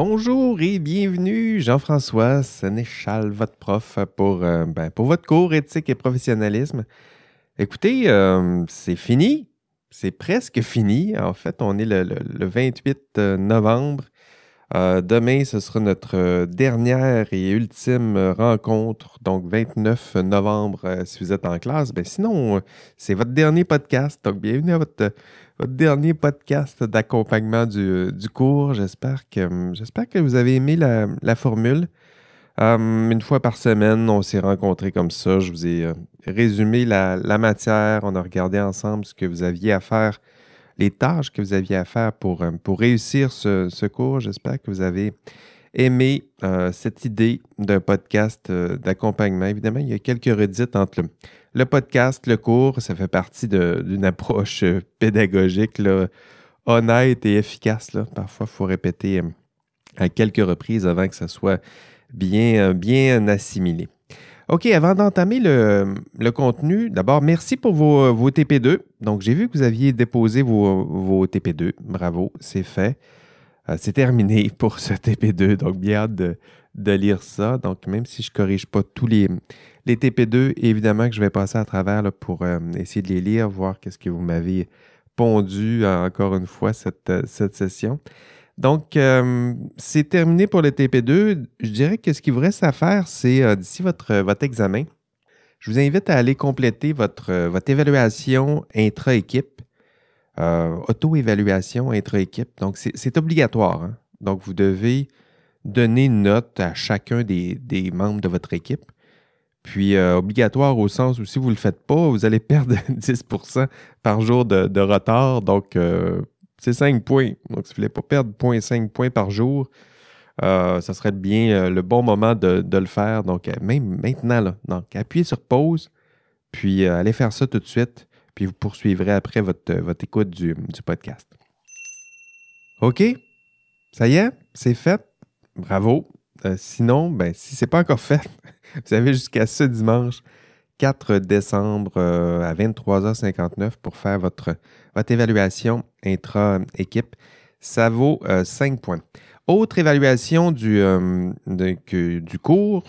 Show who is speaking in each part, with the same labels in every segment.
Speaker 1: Bonjour et bienvenue, Jean-François Sénéchal, votre prof pour, euh, ben, votre cours éthique et professionnalisme. Écoutez, euh, c'est fini, c'est presque fini. En fait, on est le, le 28 euh, novembre. demain, ce sera notre dernière et ultime rencontre, donc 29 novembre, si vous êtes en classe. Ben, sinon, c'est votre dernier podcast, donc bienvenue à votre votre dernier podcast d'accompagnement du, cours. J'espère que, j'espère que vous avez aimé la, formule. Euh, une fois par semaine, on s'est rencontrés comme ça. Je vous ai euh, résumé la, matière. On a regardé ensemble ce que vous aviez à faire, les tâches que vous aviez à faire pour, euh, pour réussir ce, cours. J'espère que vous avez aimé cette idée d'un podcast d'accompagnement. Évidemment, il y a quelques redites entre le, le podcast, le cours, ça fait partie d'une approche euh, pédagogique honnête et efficace. Parfois, il faut répéter euh, à quelques reprises avant que ça soit bien, euh, bien assimilé. OK, avant d'entamer le, contenu, d'abord, merci pour vos, TP2. Donc, j'ai vu que vous aviez déposé vos, TP2. Bravo, c'est fait. c'est terminé pour ce TP2. Donc, bien hâte de, de lire ça. Donc, même si je ne corrige pas tous les, les TP2, évidemment que je vais passer à travers pour euh, essayer de les lire, voir qu'est-ce que vous m'avez pondu euh, encore une fois cette, euh, cette session. Donc, c'est terminé pour le TP2. Je dirais que ce qu'il vous reste à faire, c'est d'ici votre, votre examen, je vous invite à aller compléter votre, votre évaluation intra-équipe, auto-évaluation intra-équipe. Donc, c'est obligatoire. Hein. Donc, vous devez donner une note à chacun des, membres de votre équipe. Puis euh, obligatoire au sens où si vous ne le faites pas, vous allez perdre 10% par jour de, retard. Donc, euh, c'est 5 points. Donc, si vous ne voulez pas perdre 0.5 points par jour, euh, ça serait bien le bon moment de, le faire. Donc, même maintenant, là, donc, appuyez sur pause, puis allez faire ça tout de suite, puis vous poursuivrez après votre, votre écoute du, du podcast. OK? Ça y est? C'est fait? Bravo. Euh, sinon, ben, si ce n'est pas encore fait, vous avez jusqu'à ce dimanche 4 décembre euh, à 23h59 pour faire votre, votre évaluation intra-équipe. Ça vaut 5 euh, points. Autre évaluation du, du cours,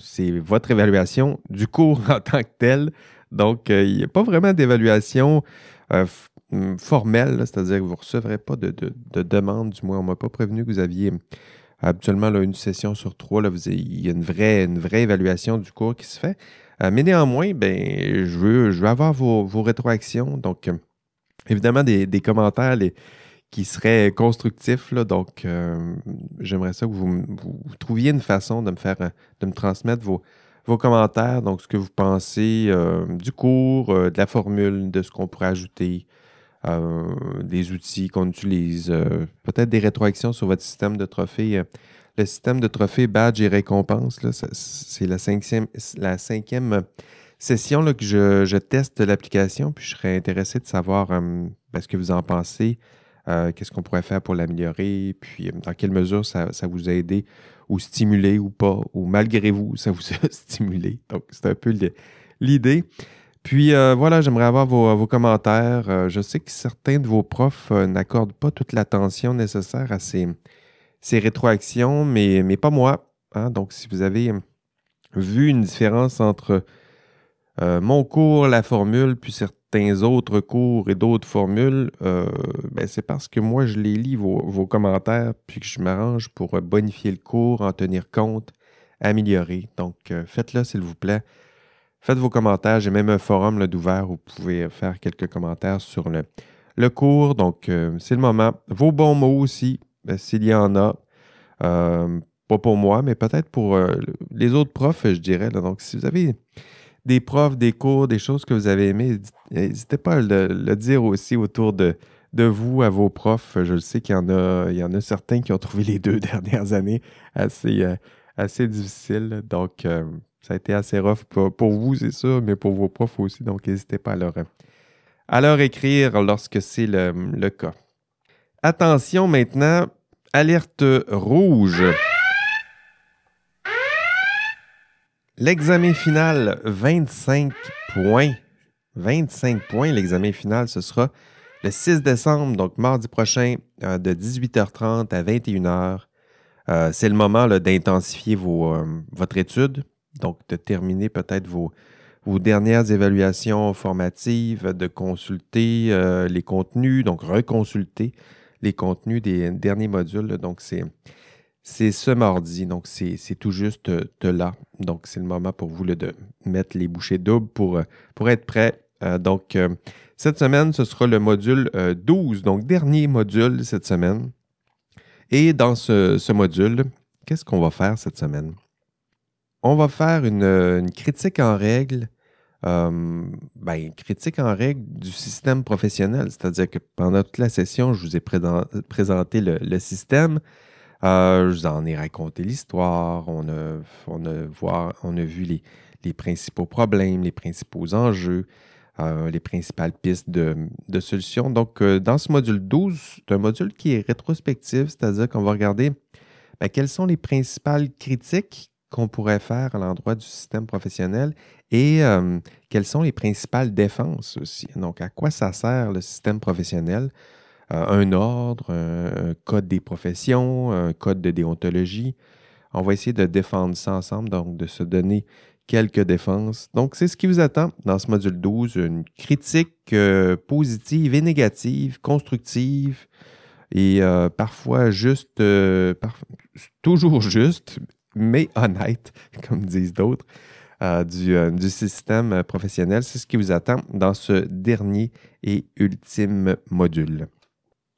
Speaker 1: c'est votre évaluation du cours en tant que tel. Donc, il n'y a pas vraiment d'évaluation formelle, c'est-à-dire que vous ne recevrez pas de, de, demande, du moins on ne m'a pas prévenu que vous aviez Habituellement, une session sur trois, là, il y a une vraie, une vraie évaluation du cours qui se fait. Euh, mais néanmoins, ben, je, veux, je veux avoir vos, rétroactions. Donc, euh, évidemment, des, commentaires qui seraient constructifs. donc, euh, j'aimerais ça que vous, trouviez une façon de me faire, de me transmettre vos, vos commentaires. Donc, ce que vous pensez du cours, de la formule, de ce qu'on pourrait ajouter. Euh, des outils qu'on utilise, euh, peut-être des rétroactions sur votre système de trophées. Euh, le système de trophées badge et récompense, c'est la cinquième, la cinquième session là, que je, teste l'application, puis je serais intéressé de savoir ben, ce que vous en pensez, qu'est-ce qu'on pourrait faire pour l'améliorer, puis dans quelle mesure ça, ça, vous a aidé ou stimulé ou pas, ou malgré vous, ça vous a stimulé. Donc, c'est un peu l'idée. Puis euh, voilà, j'aimerais avoir vos, commentaires. Euh, je sais que certains de vos profs euh, n'accordent pas toute l'attention nécessaire à ces, rétroactions, mais, pas moi. Hein. Donc, si vous avez vu une différence entre mon cours, la formule, puis certains autres cours et d'autres formules, ben, c'est parce que moi, je les lis, vos commentaires, puis que je m'arrange pour bonifier le cours, en tenir compte, améliorer. Donc, faites-le, s'il vous plaît. Faites vos commentaires. J'ai même un forum d'ouvert où vous pouvez faire quelques commentaires sur le, le cours. Donc, euh, c'est le moment. Vos bons mots aussi, ben, s'il y en a. Euh, pas pour moi, mais peut-être pour euh, les autres profs, je dirais. Donc, si vous avez des profs, des cours, des choses que vous avez aimées, n'hésitez pas à le, dire aussi autour de, de vous, à vos profs. Je le sais qu'il y en a, y en a certains qui ont trouvé les deux dernières années assez, assez difficiles. Donc, ça a été assez rough pour, vous, c'est sûr, mais pour vos profs aussi. Donc, n'hésitez pas à leur, écrire lorsque c'est le, le cas. Attention maintenant, alerte rouge. L'examen final, 25 points. 25 points, l'examen final, ce sera le 6 décembre, donc mardi prochain, euh, de 18h30 à 21h Euh, c'est le moment d'intensifier votre étude, donc de terminer peut-être vos, vos dernières évaluations formatives, de consulter les contenus, donc reconsulter les contenus des derniers modules. donc, c'est c'est ce mardi, donc c'est tout juste de euh, là. Donc, c'est le moment pour vous de mettre les bouchées doubles pour, euh, pour être prêt. Euh, donc, cette semaine, ce sera le module 12, donc dernier module cette semaine. Et dans ce, module, qu'est-ce qu'on va faire cette semaine? On va faire une, critique en règle, ben, critique en règle du système professionnel, c'est-à-dire que pendant toute la session, je vous ai présenté le système, euh, je vous en ai raconté l'histoire. On a, vu les, principaux problèmes, les principaux enjeux, euh, les principales pistes de, solutions. Donc, euh, dans ce module 12, c'est un module qui est rétrospectif, c'est-à-dire qu'on va regarder ben, quelles sont les principales critiques qu'on pourrait faire à l'endroit du système professionnel et quelles sont les principales défenses aussi? Donc, à quoi ça sert le système professionnel? Euh, un ordre, un, code des professions, un code de déontologie. On va essayer de défendre ça ensemble, donc de se donner quelques défenses. Donc, c'est ce qui vous attend dans ce module 12, une critique euh, positive et négative, constructive et euh, parfois juste, toujours juste, mais honnête, comme disent d'autres, du, système professionnel. C'est ce qui vous attend dans ce dernier et ultime module.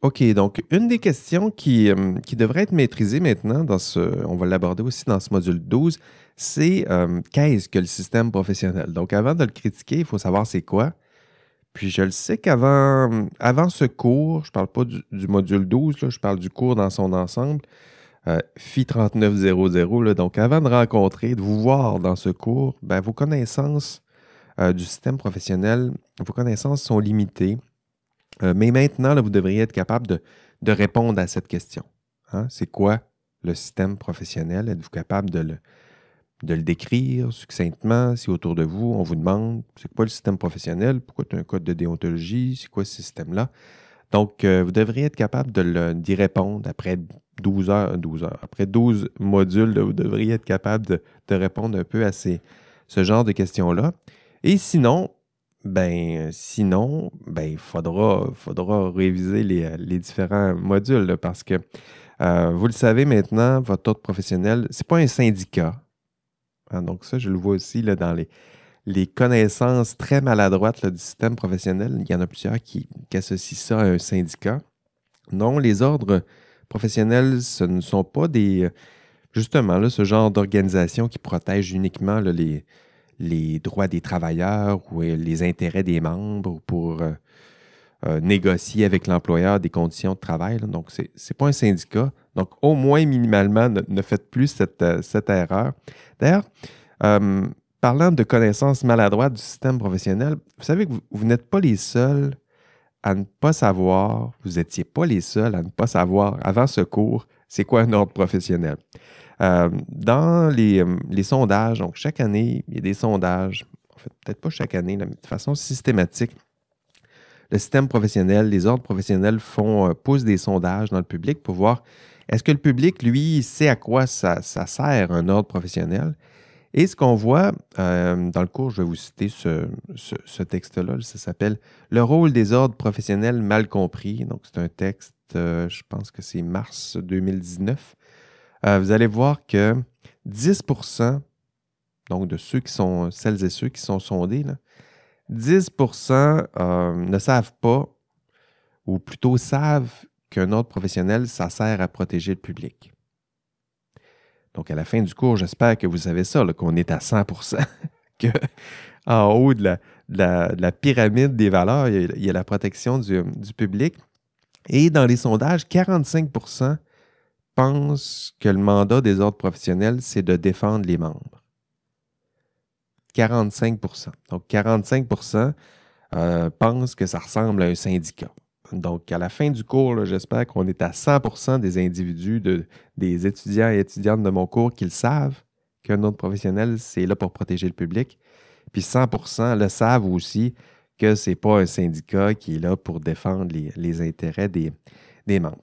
Speaker 1: OK, donc une des questions qui, euh, qui devrait être maîtrisée maintenant, dans ce, on va l'aborder aussi dans ce module 12, c'est euh, qu'est-ce que le système professionnel? Donc avant de le critiquer, il faut savoir c'est quoi. Puis je le sais qu'avant avant ce cours, je ne parle pas du, module 12, je parle du cours dans son ensemble, euh, FI 3900, donc avant de rencontrer, de vous voir dans ce cours, ben, vos connaissances du système professionnel, vos connaissances sont limitées. Euh, mais maintenant, vous devriez être capable de, répondre à cette question. Hein. C'est quoi le système professionnel? Êtes-vous capable de le, de le décrire succinctement? Si autour de vous, on vous demande c'est quoi le système professionnel? Pourquoi tu as un code de déontologie? C'est quoi ce système-là? Donc, euh, vous devriez être capable d'y répondre après 12 heures, 12 heures. Après 12 modules, vous devriez être capable de, répondre un peu à ces, ce genre de questions-là. Et sinon, ben, sinon, ben, il faudra, faudra réviser les, différents modules parce que euh, vous le savez maintenant, votre ordre professionnel, ce n'est pas un syndicat. Hein, donc, ça, je le vois aussi là, dans les, les connaissances très maladroites du système professionnel. Il y en a plusieurs qui, associent ça à un syndicat. Non, les ordres professionnels, ce ne sont pas des. Justement, là, ce genre d'organisation qui protège uniquement les, les droits des travailleurs ou euh, les intérêts des membres pour euh, euh, négocier avec l'employeur des conditions de travail. Donc, ce n'est pas un syndicat. Donc, au moins minimalement, ne, faites plus cette, erreur. D'ailleurs, parlant de connaissances maladroites du système professionnel, vous savez que vous, n'êtes pas les seuls à ne pas savoir, vous n'étiez pas les seuls à ne pas savoir avant ce cours, c'est quoi un ordre professionnel? Euh, dans euh, les, sondages, donc chaque année, il y a des sondages, en fait, peut-être pas chaque année, mais de façon systématique. Le système professionnel, les ordres professionnels font, euh, poussent des sondages dans le public pour voir est-ce que le public, lui, sait à quoi ça, sert un ordre professionnel. Et ce qu'on voit dans le cours, je vais vous citer ce, texte-là, ça s'appelle Le rôle des ordres professionnels mal compris. Donc, c'est un texte, je pense que c'est mars 2019. Euh, vous allez voir que 10% donc de ceux qui sont, celles et ceux qui sont sondés, 10% euh, ne savent pas, ou plutôt savent qu'un ordre professionnel, ça sert à protéger le public. Donc, à la fin du cours, j'espère que vous savez ça, qu'on est à 100 que en haut de la, pyramide des valeurs, il y a, la protection du, public. Et dans les sondages, 45% pense que le mandat des ordres professionnels, c'est de défendre les membres. 45% Donc, 45% euh, pensent que ça ressemble à un syndicat. Donc, à la fin du cours, j'espère qu'on est à 100% des individus, des étudiants et étudiantes de mon cours qui le savent qu'un ordre professionnel, c'est là pour protéger le public. Puis 100% le savent aussi que ce n'est pas un syndicat qui est là pour défendre les, intérêts des, des membres.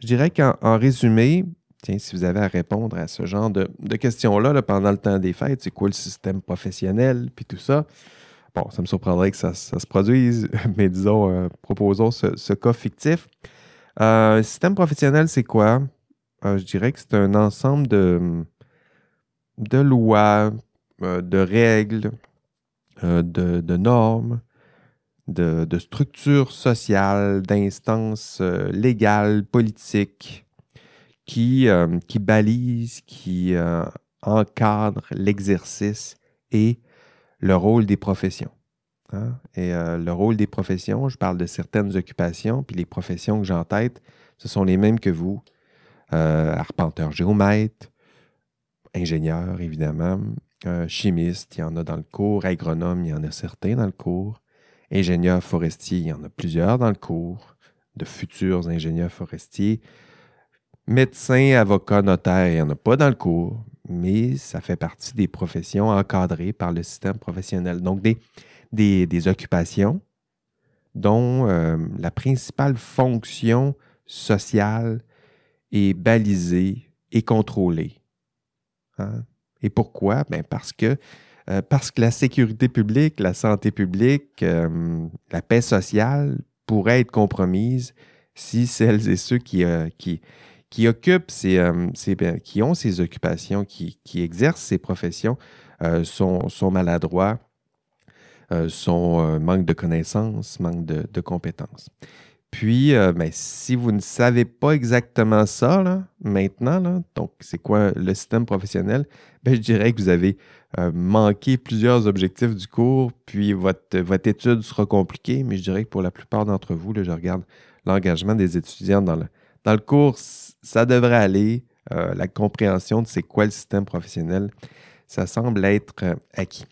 Speaker 1: Je dirais qu'en résumé, tiens, si vous avez à répondre à ce genre de, questions-là pendant le temps des fêtes, c'est quoi le système professionnel, puis tout ça. Bon, ça me surprendrait que ça, se produise, mais disons, euh, proposons ce, cas fictif. Euh, système professionnel, c'est quoi? je dirais que c'est un ensemble de, de lois, de règles, de, normes, de, structures sociales, d'instances euh, légales, politiques, qui, euh, qui balisent, qui euh, encadrent l'exercice et le rôle des professions. Hein? Et le rôle des professions, je parle de certaines occupations, puis les professions que j'ai en tête, ce sont les mêmes que vous. arpenteur géomètre, ingénieur, évidemment, chimiste, il y en a dans le cours, agronome, il y en a certains dans le cours, Ingénieurs forestiers, il y en a plusieurs dans le cours, de futurs ingénieurs forestiers. Médecins, avocats, notaires, il n'y en a pas dans le cours, mais ça fait partie des professions encadrées par le système professionnel. Donc, des, des, occupations dont euh, la principale fonction sociale est balisée et contrôlée. Hein? Et pourquoi? Ben parce que euh, parce que la sécurité publique, la santé publique, euh, la paix sociale pourraient être compromises si celles et ceux qui, qui, qui occupent ces, ben, qui ont ces occupations, qui, exercent ces professions, sont, sont, maladroits, sont manque de connaissances, manque de, compétences. Puis, ben, si vous ne savez pas exactement ça là, maintenant, là, donc c'est quoi le système professionnel, ben, je dirais que vous avez euh, manquer plusieurs objectifs du cours, puis votre, votre étude sera compliquée, mais je dirais que pour la plupart d'entre vous, là, je regarde l'engagement des étudiants dans le, dans le cours, ça devrait aller. Euh, la compréhension de c'est quoi le système professionnel, ça semble être euh, acquis.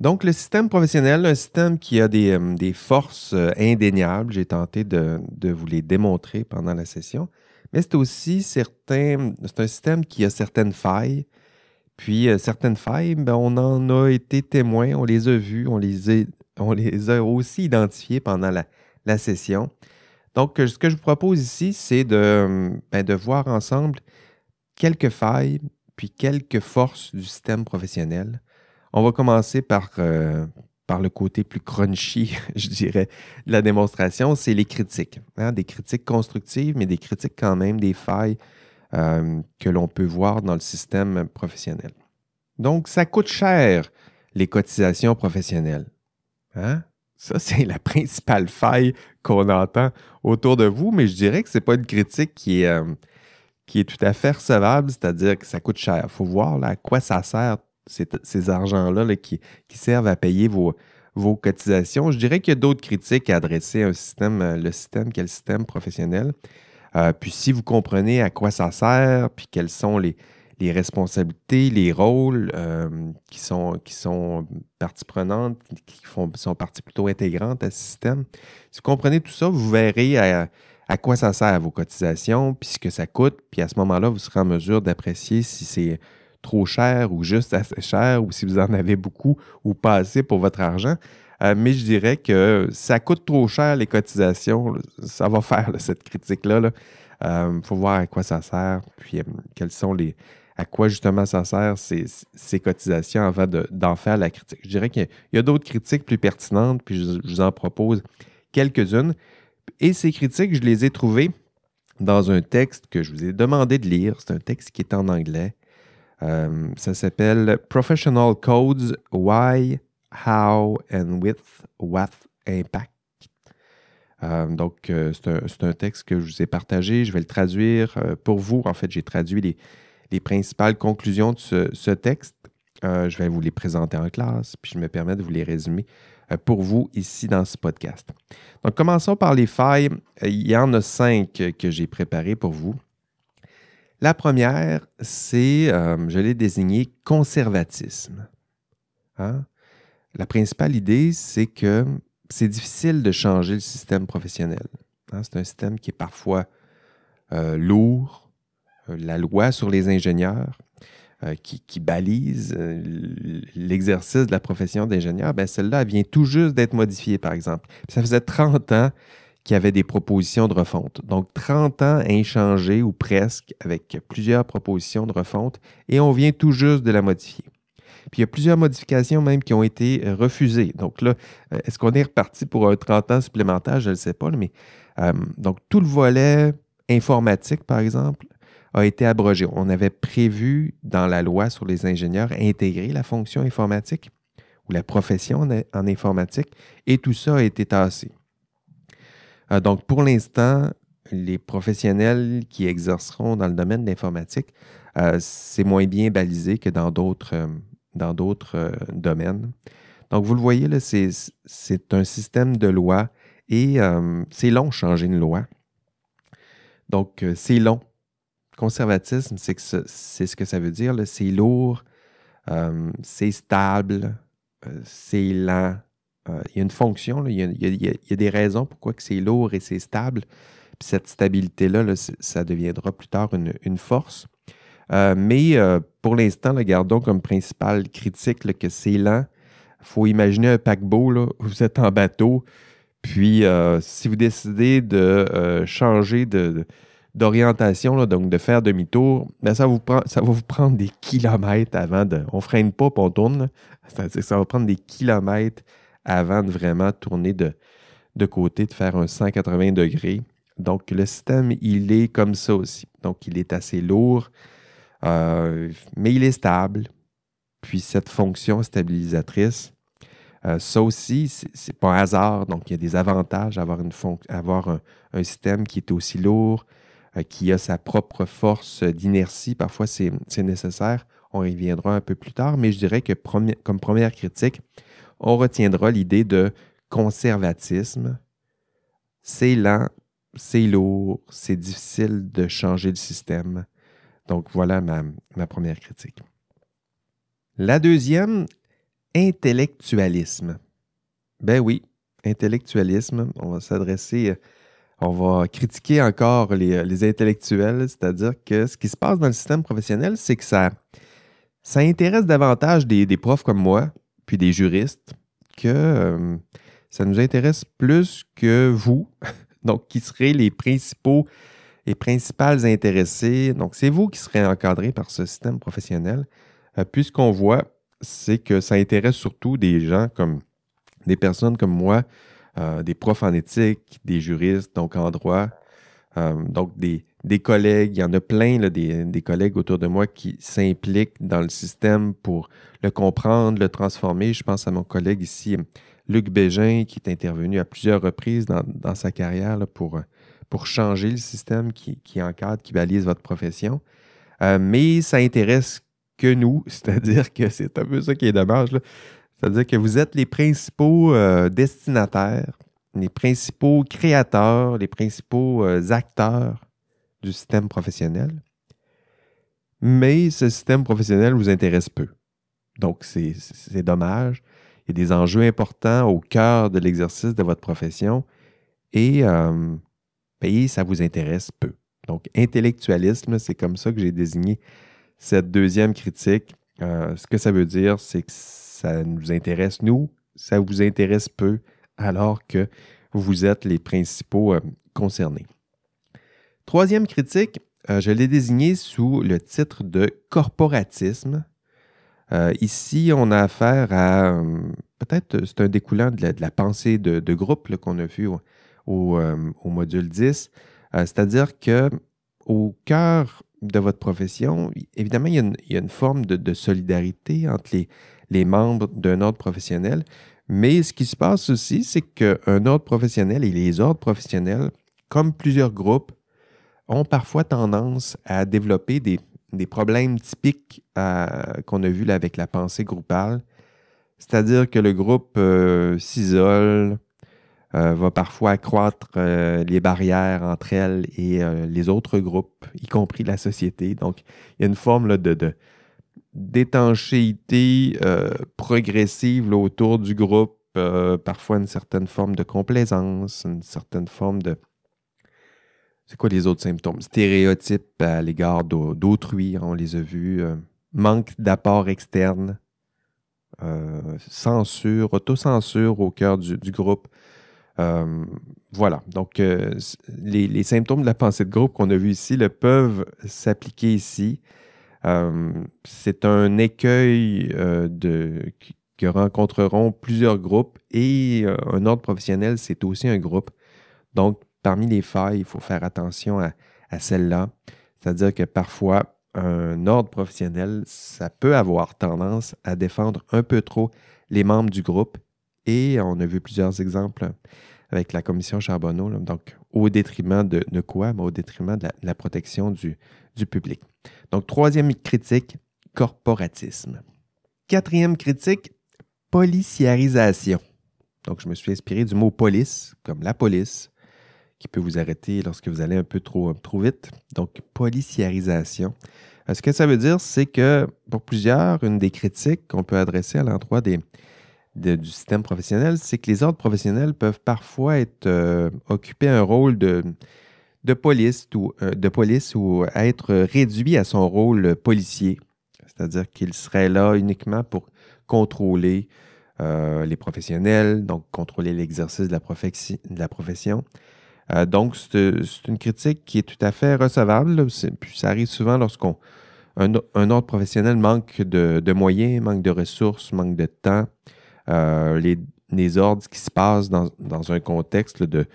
Speaker 1: Donc, le système professionnel, un système qui a des, des forces indéniables, j'ai tenté de, vous les démontrer pendant la session, mais c'est aussi certain, c'est un système qui a certaines failles, puis euh, certaines failles, ben, on en a été témoin, on les a vues, on les a aussi identifiées pendant la, session. Donc, ce que je vous propose ici, c'est de, ben, de voir ensemble quelques failles, puis quelques forces du système professionnel. On va commencer par, euh, le côté plus crunchy, je dirais, de la démonstration, c'est les critiques. Hein, des critiques constructives, mais des critiques quand même des failles euh, que l'on peut voir dans le système professionnel. Donc, ça coûte cher, les cotisations professionnelles. Hein? Ça, c'est la principale faille qu'on entend autour de vous, mais je dirais que ce n'est pas une critique qui est, euh, qui est tout à fait recevable, c'est-à-dire que ça coûte cher. Il faut voir à quoi ça sert, ces, argents-là qui, qui, servent à payer vos, vos cotisations. Je dirais qu'il y a d'autres critiques à adresser à un système, euh, le système qui est le système professionnel. Euh, puis si vous comprenez à quoi ça sert, puis quelles sont les, responsabilités, les rôles euh, qui, sont, qui sont partie prenante, qui font, sont partie plutôt intégrante à ce système, si vous comprenez tout ça, vous verrez à, quoi ça sert à vos cotisations, puis ce que ça coûte, puis à ce moment-là, vous serez en mesure d'apprécier si c'est trop cher ou juste assez cher, ou si vous en avez beaucoup ou pas assez pour votre argent. Euh, mais je dirais que ça coûte trop cher les cotisations. Ça va faire cette critique-là. Il euh, faut voir à quoi ça sert, puis quels sont les. À quoi justement ça sert ces, cotisations avant d'en faire la critique. Je dirais qu'il y a, d'autres critiques plus pertinentes, puis je, vous en propose quelques-unes. Et ces critiques, je les ai trouvées dans un texte que je vous ai demandé de lire. C'est un texte qui est en anglais. ça s'appelle Professional Codes Why How and With What Impact. Euh, donc, euh, c'est un, texte que je vous ai partagé. Je vais le traduire euh, pour vous. En fait, j'ai traduit les, principales conclusions de ce, texte. je vais vous les présenter en classe, puis je me permets de vous les résumer pour vous ici dans ce podcast. Donc, commençons par les failles. Il y en a cinq que j'ai préparées pour vous. La première, c'est, je l'ai désigné conservatisme. Hein? La principale idée, c'est que c'est difficile de changer le système professionnel. Hein. c'est un système qui est parfois euh, lourd. Euh, la loi sur les ingénieurs euh, qui, balise l'exercice de la profession d'ingénieur, ben celle-là vient tout juste d'être modifiée, par exemple. ça faisait 30 ans qui avait des propositions de refonte. Donc, 30 ans inchangés ou presque, avec plusieurs propositions de refonte, et on vient tout juste de la modifier. Puis il y a plusieurs modifications même qui ont été refusées. Donc là, est-ce qu'on est reparti pour un 30 ans supplémentaire? Je ne le sais pas, mais donc tout le volet informatique, par exemple, a été abrogé. On avait prévu dans la loi sur les ingénieurs intégrer la fonction informatique ou la profession en, informatique et tout ça a été tassé. Euh, donc, pour l'instant, les professionnels qui exerceront dans le domaine de l'informatique, euh, c'est moins bien balisé que dans d'autres, euh, domaines. Donc, vous le voyez, c'est, un système de loi et c'est long changer une loi. Donc, c'est long Conservatisme, c'est, que c'est ce que ça veut dire. C'est lourd, euh, c'est stable, euh, c'est lent. Euh, il y a une fonction, il, y a, des raisons pourquoi c'est lourd et c'est stable. Puis cette stabilité-là, ça deviendra plus tard une, force. mais pour l'instant, gardons comme principale critique que c'est lent. Il faut imaginer un paquebot, vous êtes en bateau, puis si vous décidez de changer de, d'orientation, donc de faire demi-tour, ben, ça, va vous prendre des kilomètres avant de. On freine pas, puis on tourne. C'est-à-dire que ça va prendre des kilomètres avant de vraiment tourner de, côté, de faire un 180 degrés. Donc, le système, il est comme ça aussi. Donc, il est assez lourd, euh, mais il est stable. Puis, cette fonction stabilisatrice, euh, ça aussi, c'est pas un hasard. Donc, il y a des avantages à un, système qui est aussi lourd, qui a sa propre force d'inertie. Parfois, c'est nécessaire. On y reviendra un peu plus tard, mais je dirais que comme première critique, on retiendra l'idée de conservatisme. C'est lent, c'est lourd, c'est difficile de changer le système. Donc voilà ma, ma première critique. La deuxième, intellectualisme. Ben oui, intellectualisme, on va s'adresser on va critiquer encore les, intellectuels, c'est-à-dire que ce qui se passe dans le système professionnel, c'est que ça, ça intéresse davantage des, profs comme moi, puis des juristes, que euh, ça nous intéresse plus que vous, donc qui serez les principaux et principales intéressés. Donc, c'est vous qui serez encadrés par ce système professionnel. Euh, Puisqu'on voit, c'est que ça intéresse surtout des gens comme des personnes comme moi euh, des profs en éthique, des juristes, donc en droit, euh, donc des, collègues. Il y en a plein, des, collègues autour de moi qui s'impliquent dans le système pour le comprendre, le transformer. Je pense à mon collègue ici, Luc Bégin, qui est intervenu à plusieurs reprises dans, sa carrière pour, pour changer le système qui, encadre, qui balise votre profession. Euh, mais ça intéresse que nous, c'est-à-dire que c'est un peu ça qui est dommage. C'est-à-dire que vous êtes les principaux euh, destinataires, les principaux créateurs, les principaux euh, acteurs du système professionnel. Mais ce système professionnel vous intéresse peu. Donc, c'est dommage. Il y a des enjeux importants au cœur de l'exercice de votre profession et euh, ça vous intéresse peu. Donc, intellectualisme, c'est comme ça que j'ai désigné cette deuxième critique. ce que ça veut dire, c'est que ça nous intéresse nous, ça vous intéresse peu, alors que vous êtes les principaux euh, concernés. Troisième critique, euh, je l'ai désigné sous le titre de corporatisme. Euh, ici, on a affaire à, peut-être c'est un découlant de la, pensée de, groupe qu'on a vu au, module 10, c'est-à-dire que au cœur de votre profession, évidemment, il y a une, forme de, solidarité entre les, les membres d'un ordre professionnel. Mais ce qui se passe aussi, c'est qu'un ordre professionnel et les ordres professionnels, comme plusieurs groupes, ont parfois tendance à développer des, problèmes typiques euh, qu'on a vus avec la pensée groupale. C'est-à-dire que le groupe euh, s'isole, euh, va parfois accroître les barrières entre elles et les autres groupes, y compris la société. Donc, il y a une forme de, d'étanchéité euh, progressive autour du groupe, euh, parfois une certaine forme de complaisance, une certaine forme de... C'est quoi les autres symptômes? Stéréotypes à l'égard d'autrui, on les a vus. Euh, manque d'apport externe, censure, autocensure au cœur du, groupe. Voilà. Donc, les, symptômes de la pensée de groupe qu'on a vu ici le, peuvent s'appliquer ici. Euh, c'est un écueil de, que rencontreront plusieurs groupes et un ordre professionnel, c'est aussi un groupe. Donc, parmi les failles, il faut faire attention à, à celle-là. C'est-à-dire que parfois, un ordre professionnel, ça peut avoir tendance à défendre un peu trop les membres du groupe. Et on a vu plusieurs exemples avec la commission Charbonneau, donc au détriment de, quoi? au détriment de la, protection du, public. Donc, troisième critique, corporatisme. Quatrième critique, policiarisation. Donc, je me suis inspiré du mot police, comme la police, qui peut vous arrêter lorsque vous allez un peu trop, trop vite. Donc, policiarisation. Euh, ce que ça veut dire, c'est que pour plusieurs, une des critiques qu'on peut adresser à l'endroit des, du système professionnel, c'est que les ordres professionnels peuvent parfois être euh, un rôle de, de, police ou, euh, de police ou être réduit à son rôle policier. C'est-à-dire qu'il serait là uniquement pour contrôler euh, les professionnels, donc contrôler l'exercice de, la profession. donc, c'est une critique qui est tout à fait recevable. Ça arrive souvent lorsqu'on un, ordre professionnel manque de, moyens, manque de ressources, manque de temps. Euh, les, ordres qui se passent dans, un contexte de,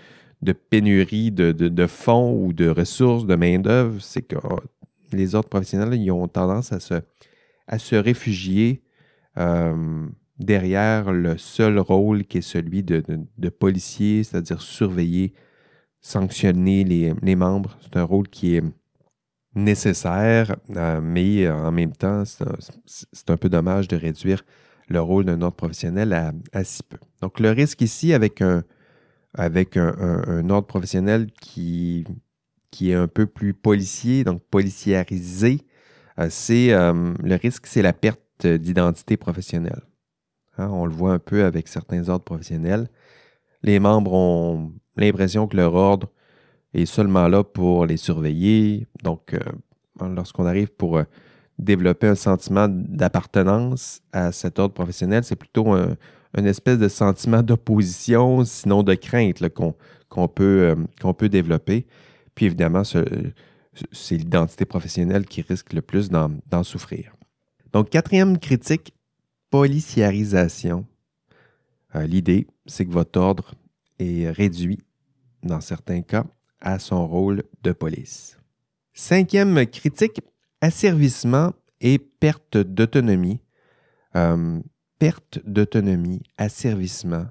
Speaker 1: pénurie de, fonds ou de ressources, de main-d'œuvre, c'est que oh, les ordres professionnels ils ont tendance à se, réfugier euh, derrière le seul rôle qui est celui de, policier, c'est-à-dire surveiller, sanctionner les, membres. C'est un rôle qui est nécessaire, euh, mais en même temps, c'est un, peu dommage de réduire le rôle d'un ordre professionnel à, si peu. Donc, le risque ici avec un, avec un, ordre professionnel qui, qui est un peu plus policier, donc policiarisé, euh, c'est euh, le risque, c'est la perte d'identité professionnelle. Hein, on le voit un peu avec certains ordres professionnels. Les membres ont l'impression que leur ordre est seulement là pour les surveiller. Donc, euh, lorsqu'on arrive pour développer un sentiment d'appartenance à cet ordre professionnel. C'est plutôt un, une espèce de sentiment d'opposition, sinon de crainte qu'on peut, euh, peut développer. Puis évidemment, c'est l'identité professionnelle qui risque le plus d'en souffrir. Donc, quatrième critique, policiarisation. Euh, l'idée, c'est que votre ordre est réduit, dans certains cas, à son rôle de police. Cinquième critique, asservissement et perte d'autonomie. Euh, perte d'autonomie, asservissement.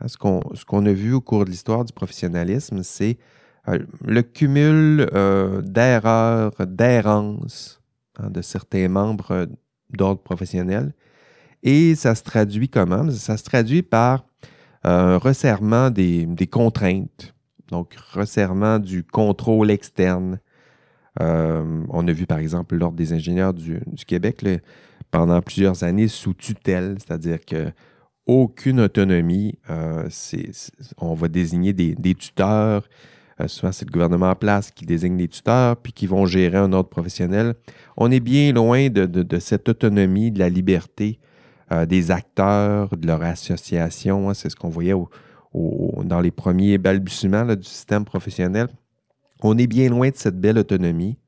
Speaker 1: Hein, ce qu'on a vu au cours de l'histoire du professionnalisme, c'est euh, le cumul euh, d'erreurs, d'errances hein, de certains membres d'ordre professionnel. Et ça se traduit comment? Ça se traduit par un resserrement des, contraintes, donc resserrement du contrôle externe, euh, on a vu par exemple l'Ordre des ingénieurs du, Québec pendant plusieurs années sous tutelle, c'est-à-dire que aucune autonomie. Euh, on va désigner des, tuteurs. Euh, souvent, c'est le gouvernement en place qui désigne des tuteurs, puis qui vont gérer un ordre professionnel. On est bien loin de, cette autonomie, de la liberté des acteurs, de leur association. Hein. c'est ce qu'on voyait dans les premiers balbutiements du système professionnel. On est bien loin de cette belle autonomie.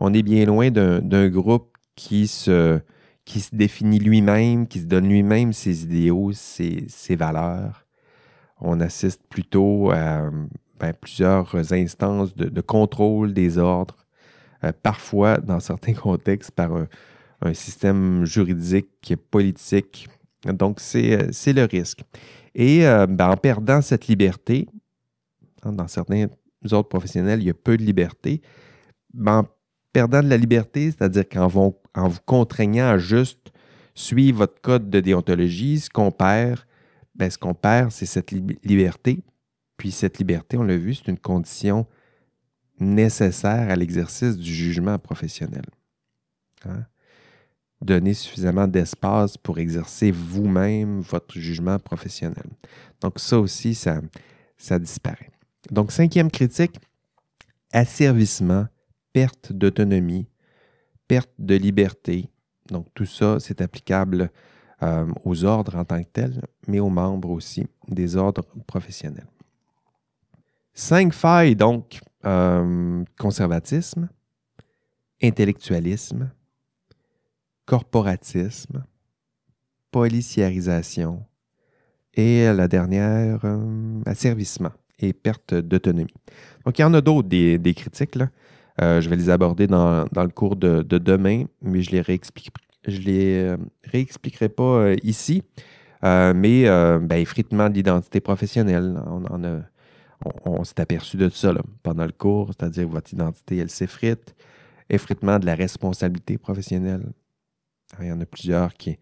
Speaker 1: On est bien loin d'un groupe qui se, qui se définit lui-même, qui se donne lui-même ses idéaux, ses, valeurs. On assiste plutôt à ben, plusieurs instances de, contrôle des ordres, euh, parfois, dans certains contextes, par un, système juridique, politique. Donc, c'est le risque. Et euh, ben, en perdant cette liberté, hein, dans certains autres professionnels, il y a peu de liberté. en perdant de la liberté, c'est-à-dire qu'en vous, contraignant à juste suivre votre code de déontologie, ce qu'on perd, ben, ce qu'on perd, c'est cette liberté. Puis cette liberté, on l'a vu, c'est une condition nécessaire à l'exercice du jugement professionnel. Hein? Donner suffisamment d'espace pour exercer vous-même votre jugement professionnel. Donc ça aussi, ça, ça disparaît. Donc, cinquième critique, asservissement, perte d'autonomie, perte de liberté. Donc, tout ça, c'est applicable euh, aux ordres en tant que tels, mais aux membres aussi des ordres professionnels. Cinq failles, donc, euh, conservatisme, intellectualisme, corporatisme, policiarisation et la dernière, euh, asservissement et perte d'autonomie. Donc, il y en a d'autres des, critiques. Là. Euh, je vais les aborder dans, le cours de, demain, mais je les les euh, réexpliquerai pas ici. mais ben, effritement de l'identité professionnelle, on, on, s'est aperçu de ça pendant le cours, c'est-à-dire votre identité, elle s'effrite. Effritement de la responsabilité professionnelle. Il y en a plusieurs qui,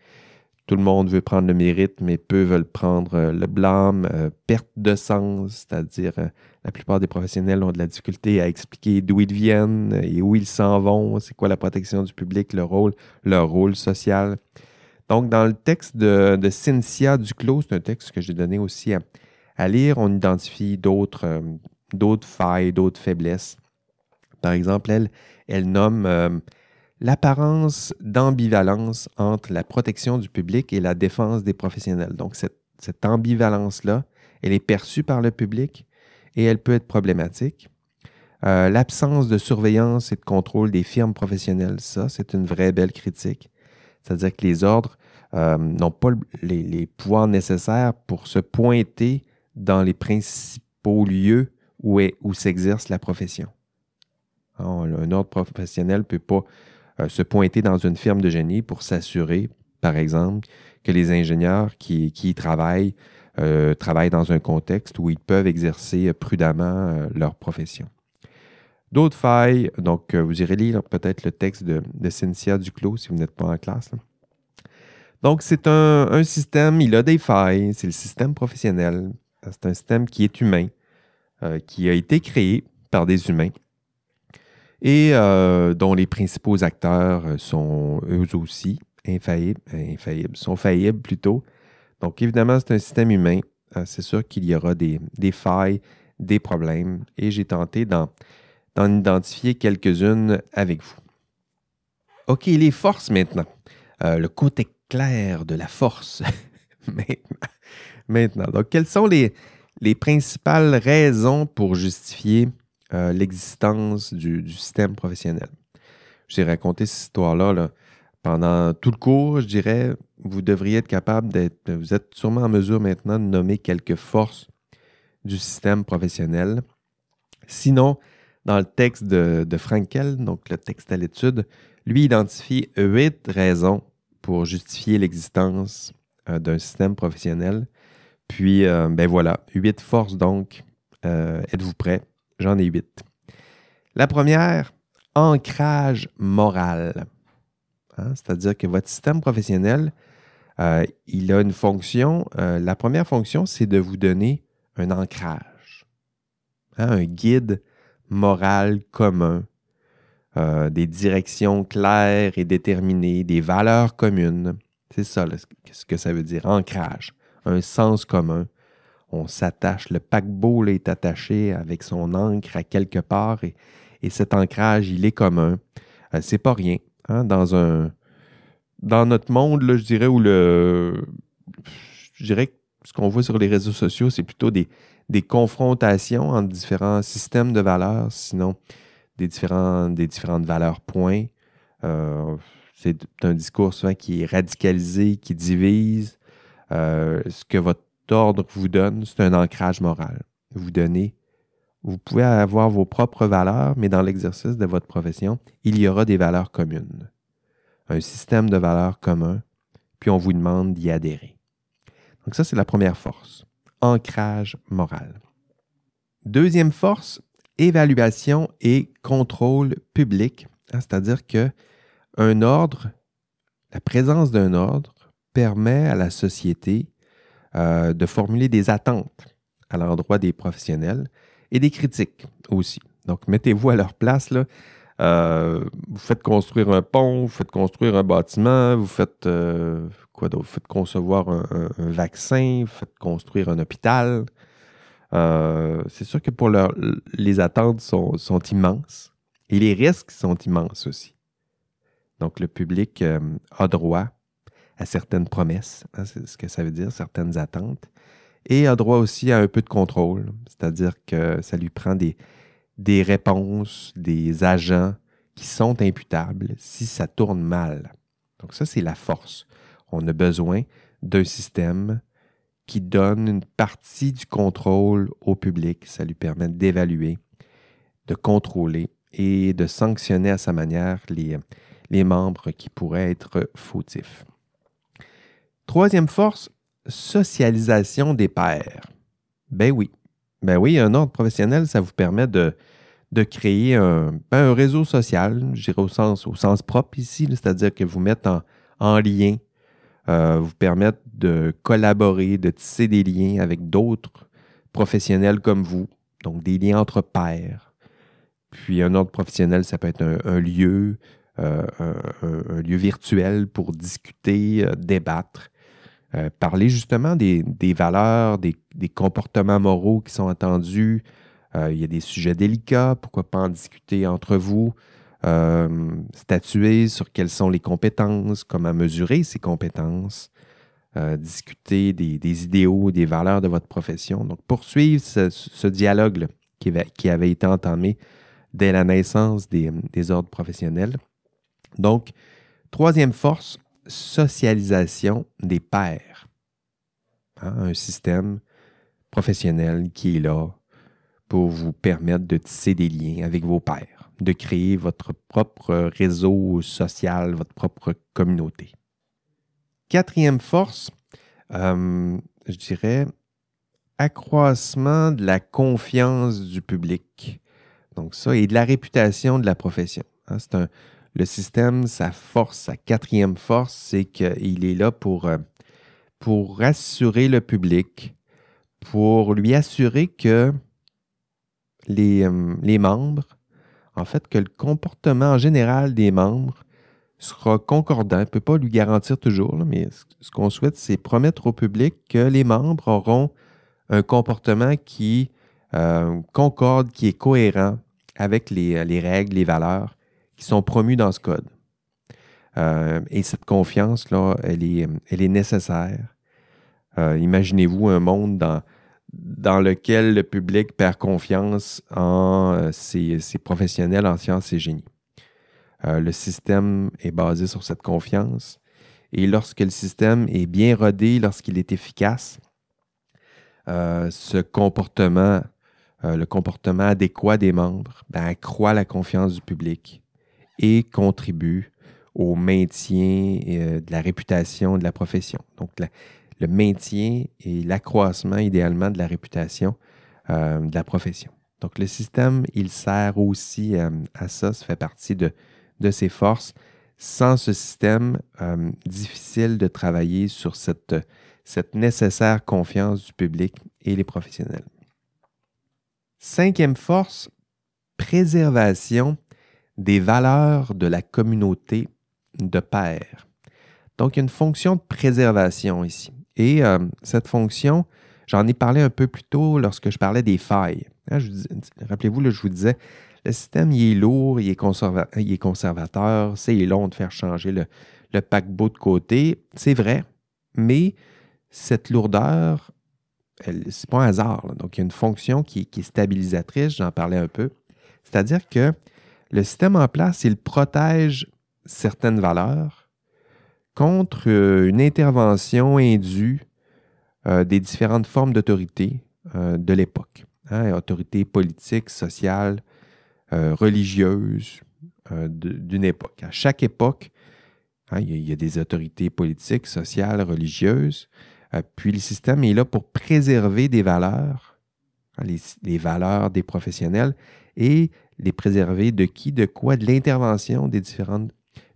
Speaker 1: tout le monde veut prendre le mérite, mais peu veulent prendre euh, le blâme. Euh, perte de sens, c'est-à-dire euh, la plupart des professionnels ont de la difficulté à expliquer d'où ils viennent et où ils s'en vont, c'est quoi la protection du public, leur rôle, leur rôle social. Donc, dans le texte de, Cynthia Duclos, c'est un texte que j'ai donné aussi à, lire, on identifie d'autres d'autres failles, d'autres faiblesses. Par exemple, elle, elle nomme l'apparence d'ambivalence entre la protection du public et la défense des professionnels. Donc, cette, ambivalence-là, elle est perçue par le public et elle peut être problématique. Euh, l'absence de surveillance et de contrôle des firmes professionnelles, ça, c'est une vraie belle critique. C'est-à-dire que les ordres euh, n'ont pas les, pouvoirs nécessaires pour se pointer dans les principaux lieux où, s'exerce la profession. un ordre professionnel ne peut pas euh, se pointer dans une firme de génie pour s'assurer, par exemple, que les ingénieurs qui, y travaillent euh, travaillent dans un contexte où ils peuvent exercer prudemment euh, leur profession. D'autres failles, donc vous irez lire peut-être le texte de, Cynthia Duclos si vous n'êtes pas en classe. Donc, c'est un, système, il a des failles, c'est le système professionnel. C'est un système qui est humain, qui a été créé par des humains et euh, dont les principaux acteurs euh, sont eux aussi infaillibles sont faillibles plutôt. Donc évidemment, c'est un système humain. Euh, c'est sûr qu'il y aura des, failles, des problèmes, et j'ai tenté d'en identifier quelques-unes avec vous. OK, les forces maintenant. le côté clair de la force. maintenant. Donc, quelles sont les, les principales raisons pour justifier euh, l'existence du, système professionnel? J'ai raconté cette histoire-là pendant tout le cours, je dirais, vous devriez être capable d'être, vous êtes sûrement en mesure maintenant de nommer quelques forces du système professionnel. Sinon, dans le texte de, Frankel, donc le texte à l'étude, lui identifie huit raisons pour justifier l'existence euh, d'un système professionnel. Puis, euh, ben voilà, huit forces donc. êtes-vous prêts? J'en ai huit. La première, ancrage moral. Hein, c'est-à-dire que votre système professionnel, euh, il a une fonction. Euh, la première fonction, c'est de vous donner un ancrage, hein, un guide moral commun, euh, des directions claires et déterminées, des valeurs communes. C'est ça ce que ça veut dire, ancrage, un sens commun, on s'attache, le paquebot est attaché avec son ancre à quelque part et, cet ancrage, il est commun. C'est pas rien. Hein, dans un dans notre monde, je dirais, où le. Je dirais que ce qu'on voit sur les réseaux sociaux, c'est plutôt des, des confrontations entre différents systèmes de valeurs, sinon des, des différentes valeurs points. Euh, c'est un discours souvent qui est radicalisé, qui divise. Euh, ce que votre ordre vous donne, c'est un ancrage moral. Vous donnez, vous pouvez avoir vos propres valeurs, mais dans l'exercice de votre profession, il y aura des valeurs communes. Un système de valeurs commun, puis on vous demande d'y adhérer. Donc ça, c'est la première force. Ancrage moral. Deuxième force, évaluation et contrôle public, hein, c'est-à-dire que un ordre, la présence d'un ordre permet à la société euh, de formuler des attentes à l'endroit des professionnels et des critiques aussi. Donc, mettez-vous à leur place. Euh, vous faites construire un pont, vous faites construire un bâtiment, vous faites euh, quoi? Vous faites concevoir un, vaccin, vous faites construire un hôpital. c'est sûr que pour leur, les attentes sont, sont, immenses et les risques sont immenses aussi. Donc, le public a droit à certaines promesses, hein, c'est ce que ça veut dire, certaines attentes, et a droit aussi à un peu de contrôle, c'est-à-dire que ça lui prend des, réponses, des agents qui sont imputables si ça tourne mal. Donc ça, c'est la force. On a besoin d'un système qui donne une partie du contrôle au public. Ça lui permet d'évaluer, de contrôler et de sanctionner à sa manière les membres qui pourraient être fautifs. Troisième force, socialisation des pairs? Ben oui. Ben oui, un ordre professionnel, ça vous permet de, créer un, ben, un, réseau social, je dirais au sens, au sens propre ici, c'est-à-dire que vous mettez en, en lien, euh, vous permettre de collaborer, de tisser des liens avec d'autres professionnels comme vous, donc des liens entre pairs. Puis un ordre professionnel, ça peut être un, lieu, euh, un, lieu virtuel pour discuter, euh, débattre, parler justement des, valeurs, des, comportements moraux qui sont attendus. il y a des sujets délicats, pourquoi pas en discuter entre vous. Euh, statuer sur quelles sont les compétences, comment mesurer ces compétences, euh, discuter des, idéaux, des valeurs de votre profession. Donc, poursuivre ce, dialogue qui, avait, été entamé dès la naissance des, ordres professionnels. Donc, troisième force, socialisation des pairs. Hein, un système professionnel qui est là pour vous permettre de tisser des liens avec vos pairs de créer votre propre réseau social, votre propre communauté. Quatrième force, euh, je dirais, accroissement de la confiance du public. Donc ça, et de la réputation de la profession. Hein, c'est un, le système, sa force, sa quatrième force, c'est qu'il est là pour, euh, pour rassurer le public, pour lui assurer que les, euh, les membres en fait, que le comportement général des membres sera concordant. On ne peut pas lui garantir toujours, mais ce qu'on souhaite, c'est promettre au public que les membres auront un comportement qui euh, concorde, qui est cohérent avec les, règles, les valeurs qui sont promues dans ce code. Euh, et cette confiance-là, elle est, nécessaire. Euh, imaginez-vous un monde dans, lequel le public perd confiance en euh, ses, professionnels en sciences et génie. Le système est basé sur cette confiance et lorsque le système est bien rodé, lorsqu'il est efficace, ce comportement, le comportement adéquat des membres, ben, accroît la confiance du public et contribue au maintien de la réputation de la profession. Donc, le maintien et l'accroissement idéalement de la réputation euh, de la profession. Donc le système, il sert aussi euh, à ça, ça fait partie de, ses forces. Sans ce système, euh, difficile de travailler sur cette, cette nécessaire confiance du public et les professionnels. Cinquième force, préservation des valeurs de la communauté de pairs. Donc, il y a une fonction de préservation ici. Et euh, cette fonction, j'en ai parlé un peu plus tôt lorsque je parlais des failles. Hein, rappelez-vous, je vous disais, le système, est lourd, il est, conservateur, c'est long de faire changer le, paquebot de côté. C'est vrai, mais cette lourdeur, c'est pas un hasard. Donc, il y a une fonction qui est stabilisatrice, j'en parlais un peu. C'est-à-dire que le système en place, il protège certaines valeurs, contre euh, une intervention indue euh, des différentes formes d'autorité euh, de l'époque. Hein, autorité politique, sociale, religieuse d'une époque. À chaque époque, hein, il, y a, des autorités politiques, sociales, religieuses. puis le système est là pour préserver des valeurs, hein, les, valeurs des professionnels et les préserver de qui, de quoi, de l'intervention des différentes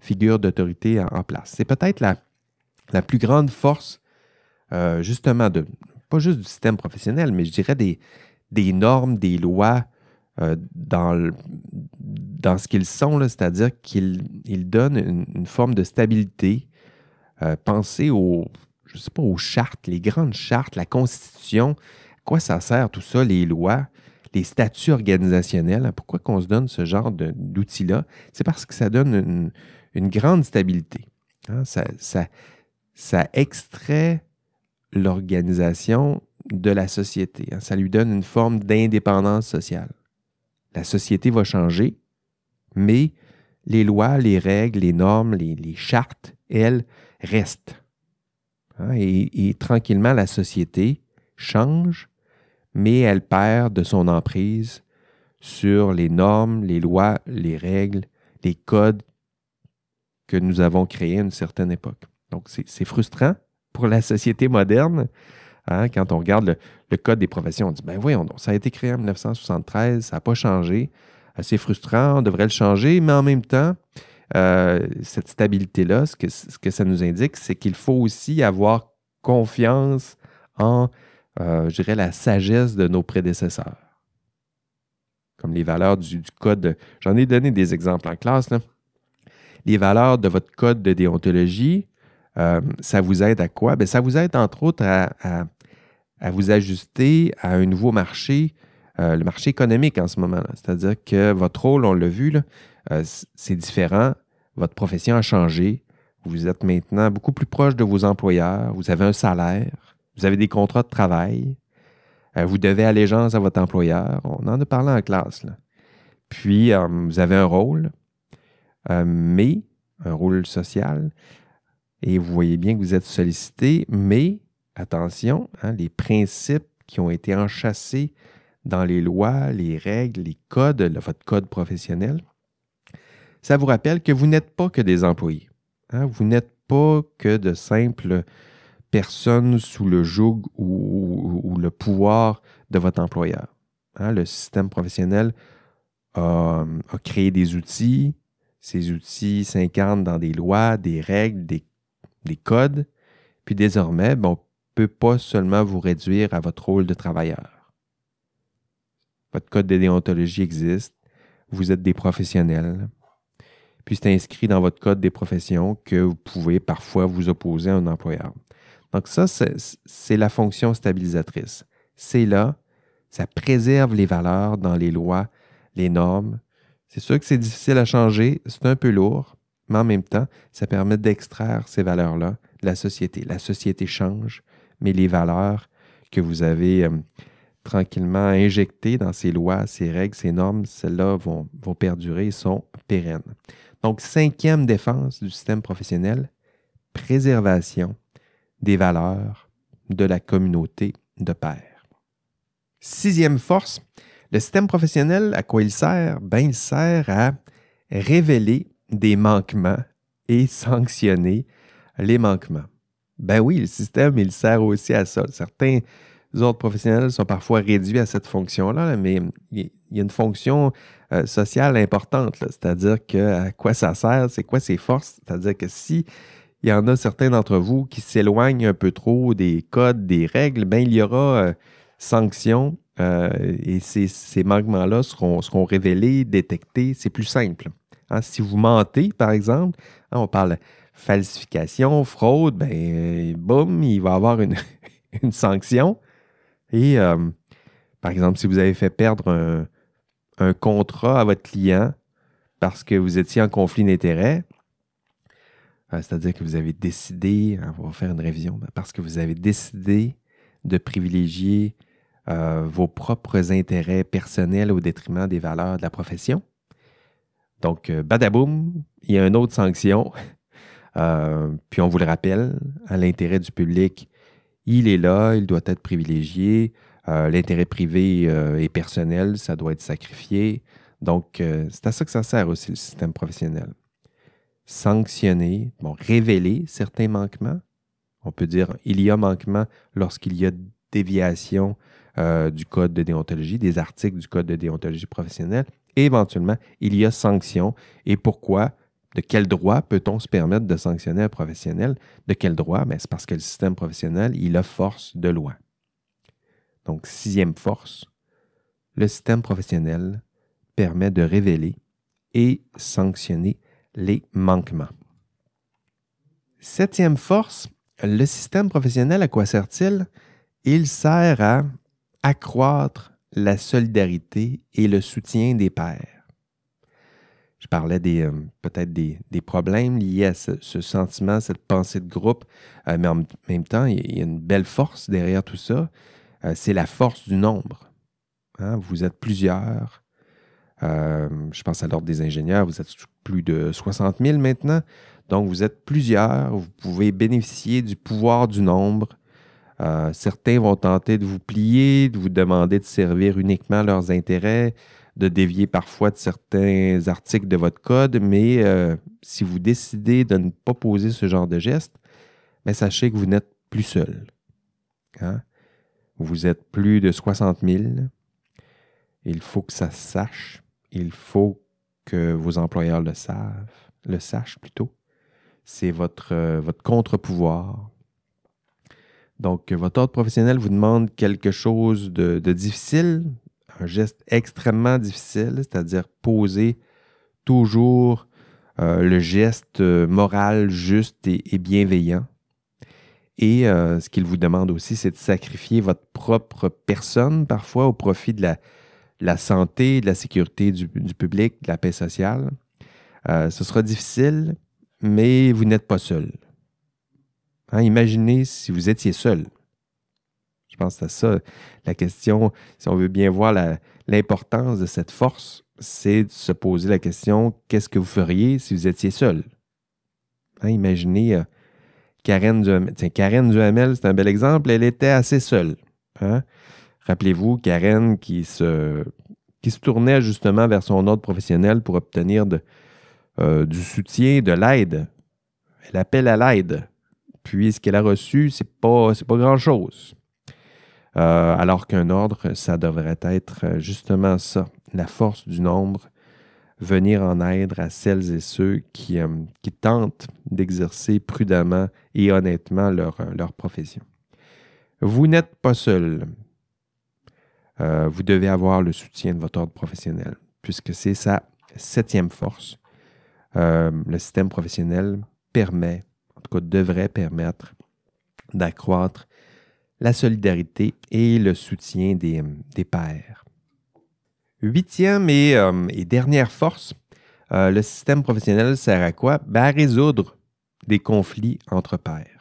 Speaker 1: figure d'autorité en, place. C'est peut-être la, la, plus grande force, euh, justement, de, pas juste du système professionnel, mais je dirais des, des normes, des lois euh, dans, dans ce qu'ils sont, c'est-à-dire qu'ils ils donnent une, forme de stabilité. Euh, pensez aux, je sais pas, aux chartes, les grandes chartes, la Constitution, à quoi ça sert tout ça, les lois, les statuts organisationnels. Pourquoi qu'on se donne ce genre d'outils-là? C'est parce que ça donne une, grande stabilité. Hein? Ça, extrait l'organisation de la société. Hein? Ça lui donne une forme d'indépendance sociale. La société va changer, mais les lois, les règles, les normes, les, chartes, elles, restent. Hein? Et, tranquillement, la société change, mais elle perd de son emprise sur les normes, les lois, les règles, les codes que nous avons créés à une certaine époque. Donc, c'est frustrant pour la société moderne. Hein, quand on regarde le, code des professions, on dit, ben voyons, ça a été créé en 1973, ça n'a pas changé. C'est frustrant, on devrait le changer, mais en même temps, euh, cette stabilité-là, ce que, ce que ça nous indique, c'est qu'il faut aussi avoir confiance en, euh, je dirais, la sagesse de nos prédécesseurs. Comme les valeurs du, code. J'en ai donné des exemples en classe. Les valeurs de votre code de déontologie, euh, ça vous aide à quoi? Bien, ça vous aide entre autres à, vous ajuster à un nouveau marché, euh, le marché économique en ce moment. C'est-à-dire que votre rôle, on l'a vu, c'est différent. Votre profession a changé. Vous êtes maintenant beaucoup plus proche de vos employeurs. Vous avez un salaire. Vous avez des contrats de travail. vous devez allégeance à votre employeur. On en a parlé en classe. Puis, vous avez un rôle, mais un rôle social et vous voyez bien que vous êtes sollicité, mais attention, hein, les principes qui ont été enchâssés dans les lois, les règles, les codes, votre code professionnel, ça vous rappelle que vous n'êtes pas que des employés. Hein. vous n'êtes pas que de simples personnes sous le joug ou, le pouvoir de votre employeur. Hein. le système professionnel a, a, créé des outils. Ces outils s'incarnent dans des lois, des règles, des des codes, puis désormais, ben, on ne peut pas seulement vous réduire à votre rôle de travailleur. Votre code de déontologie existe, vous êtes des professionnels, puis c'est inscrit dans votre code des professions que vous pouvez parfois vous opposer à un employeur. Donc ça, c'est la fonction stabilisatrice. C'est là, ça préserve les valeurs dans les lois, les normes. C'est sûr que c'est difficile à changer, c'est un peu lourd, mais en même temps, ça permet d'extraire ces valeurs-là de la société. La société change, mais les valeurs que vous avez euh, tranquillement injectées dans ces lois, ces règles, ces normes, celles-là vont, vont perdurer sont pérennes. Donc, cinquième défense du système professionnel, préservation des valeurs de la communauté de pairs. Sixième force, le système professionnel, à quoi il sert? Ben, il sert à révéler des manquements et sanctionner les manquements. Ben oui, le système, il sert aussi à ça. Certains autres professionnels sont parfois réduits à cette fonction-là, mais il y a une fonction euh, sociale importante, c'est-à-dire que à quoi ça sert, c'est quoi ses forces, c'est-à-dire que si il y en a certains d'entre vous qui s'éloignent un peu trop des codes, des règles, ben il y aura euh, sanctions euh, et ces, ces manquements-là seront, seront révélés, détectés. C'est plus simple. Hein, si vous mentez, par exemple, hein, on parle falsification, fraude, ben, boum, il va y avoir une, sanction. Et, euh, par exemple, si vous avez fait perdre un, contrat à votre client parce que vous étiez en conflit d'intérêts, euh, c'est-à-dire que vous avez décidé, hein, on va faire une révision, parce que vous avez décidé de privilégier euh, vos propres intérêts personnels au détriment des valeurs de la profession, donc, euh, badaboum, il y a une autre sanction. Euh, puis on vous le rappelle, à l'intérêt du public, il est là, il doit être privilégié. Euh, l'intérêt privé et personnel, ça doit être sacrifié. Donc, c'est à ça que ça sert aussi le système professionnel. Sanctionner, bon, révéler certains manquements. On peut dire il y a manquement lorsqu'il y a déviation du code de déontologie, des articles du code de déontologie professionnelle éventuellement, il y a sanction. Et pourquoi? De quel droit peut-on se permettre de sanctionner un professionnel? De quel droit? Ben, c'est parce que le système professionnel, il a force de loi. Donc, sixième force, le système professionnel permet de révéler et sanctionner les manquements. Septième force, le système professionnel, à quoi sert-il? Il sert à accroître la solidarité et le soutien des pairs. je parlais euh, peut-être des, problèmes liés à ce, sentiment, cette pensée de groupe, euh, mais en même temps, il y a une belle force derrière tout ça. Euh, c'est la force du nombre. Hein. Vous êtes plusieurs. Je pense à l'ordre des ingénieurs, vous êtes plus de 60 000 maintenant. Donc, vous êtes plusieurs. Vous pouvez bénéficier du pouvoir du nombre. certains vont tenter de vous plier, de vous demander de servir uniquement leurs intérêts de dévier parfois de certains articles de votre code, mais euh, si vous décidez de ne pas poser ce genre de geste, ben, sachez que vous n'êtes plus seul. Hein? Vous êtes plus de 60 000. Il faut que ça se sache. Il faut que vos employeurs le savent, le sachent plutôt. C'est votre, euh, contre-pouvoir. Donc, votre ordre professionnel vous demande quelque chose de difficile, un geste extrêmement difficile, c'est-à-dire poser toujours euh, le geste moral juste et, bienveillant. Et euh, ce qu'il vous demande aussi, c'est de sacrifier votre propre personne parfois au profit de la, santé, de la sécurité du, public, de la paix sociale. Euh, ce sera difficile, mais vous n'êtes pas seul. Hein, imaginez si vous étiez seul. Je pense c'est ça la question. Si on veut bien voir l'importance de cette force, c'est de se poser la question qu'est-ce que vous feriez si vous étiez seul? Hein, Imaginez euh, Karen Duhamel. Tiens, Karen c'est un bel exemple. Elle était assez seule. Hein. Rappelez-vous, Karen qui se, qui se tournait justement vers son ordre professionnel pour obtenir euh, du soutien, de l'aide. Elle appelle à l'aide. Puis ce qu'elle a reçu, c'est pas, pas grand-chose. Euh, alors qu'un ordre, ça devrait être euh, justement ça, la force du nombre, venir en aide à celles et ceux qui, qui tentent d'exercer prudemment et honnêtement leur, leur profession. Vous n'êtes pas seul. Vous devez avoir le soutien de votre ordre professionnel, puisque c'est sa septième force. le système professionnel permet, en tout cas devrait permettre, d'accroître la solidarité et le soutien des, des pairs. Huitième et, euh, dernière force, euh, le système professionnel sert à quoi? Ben, à résoudre des conflits entre pairs.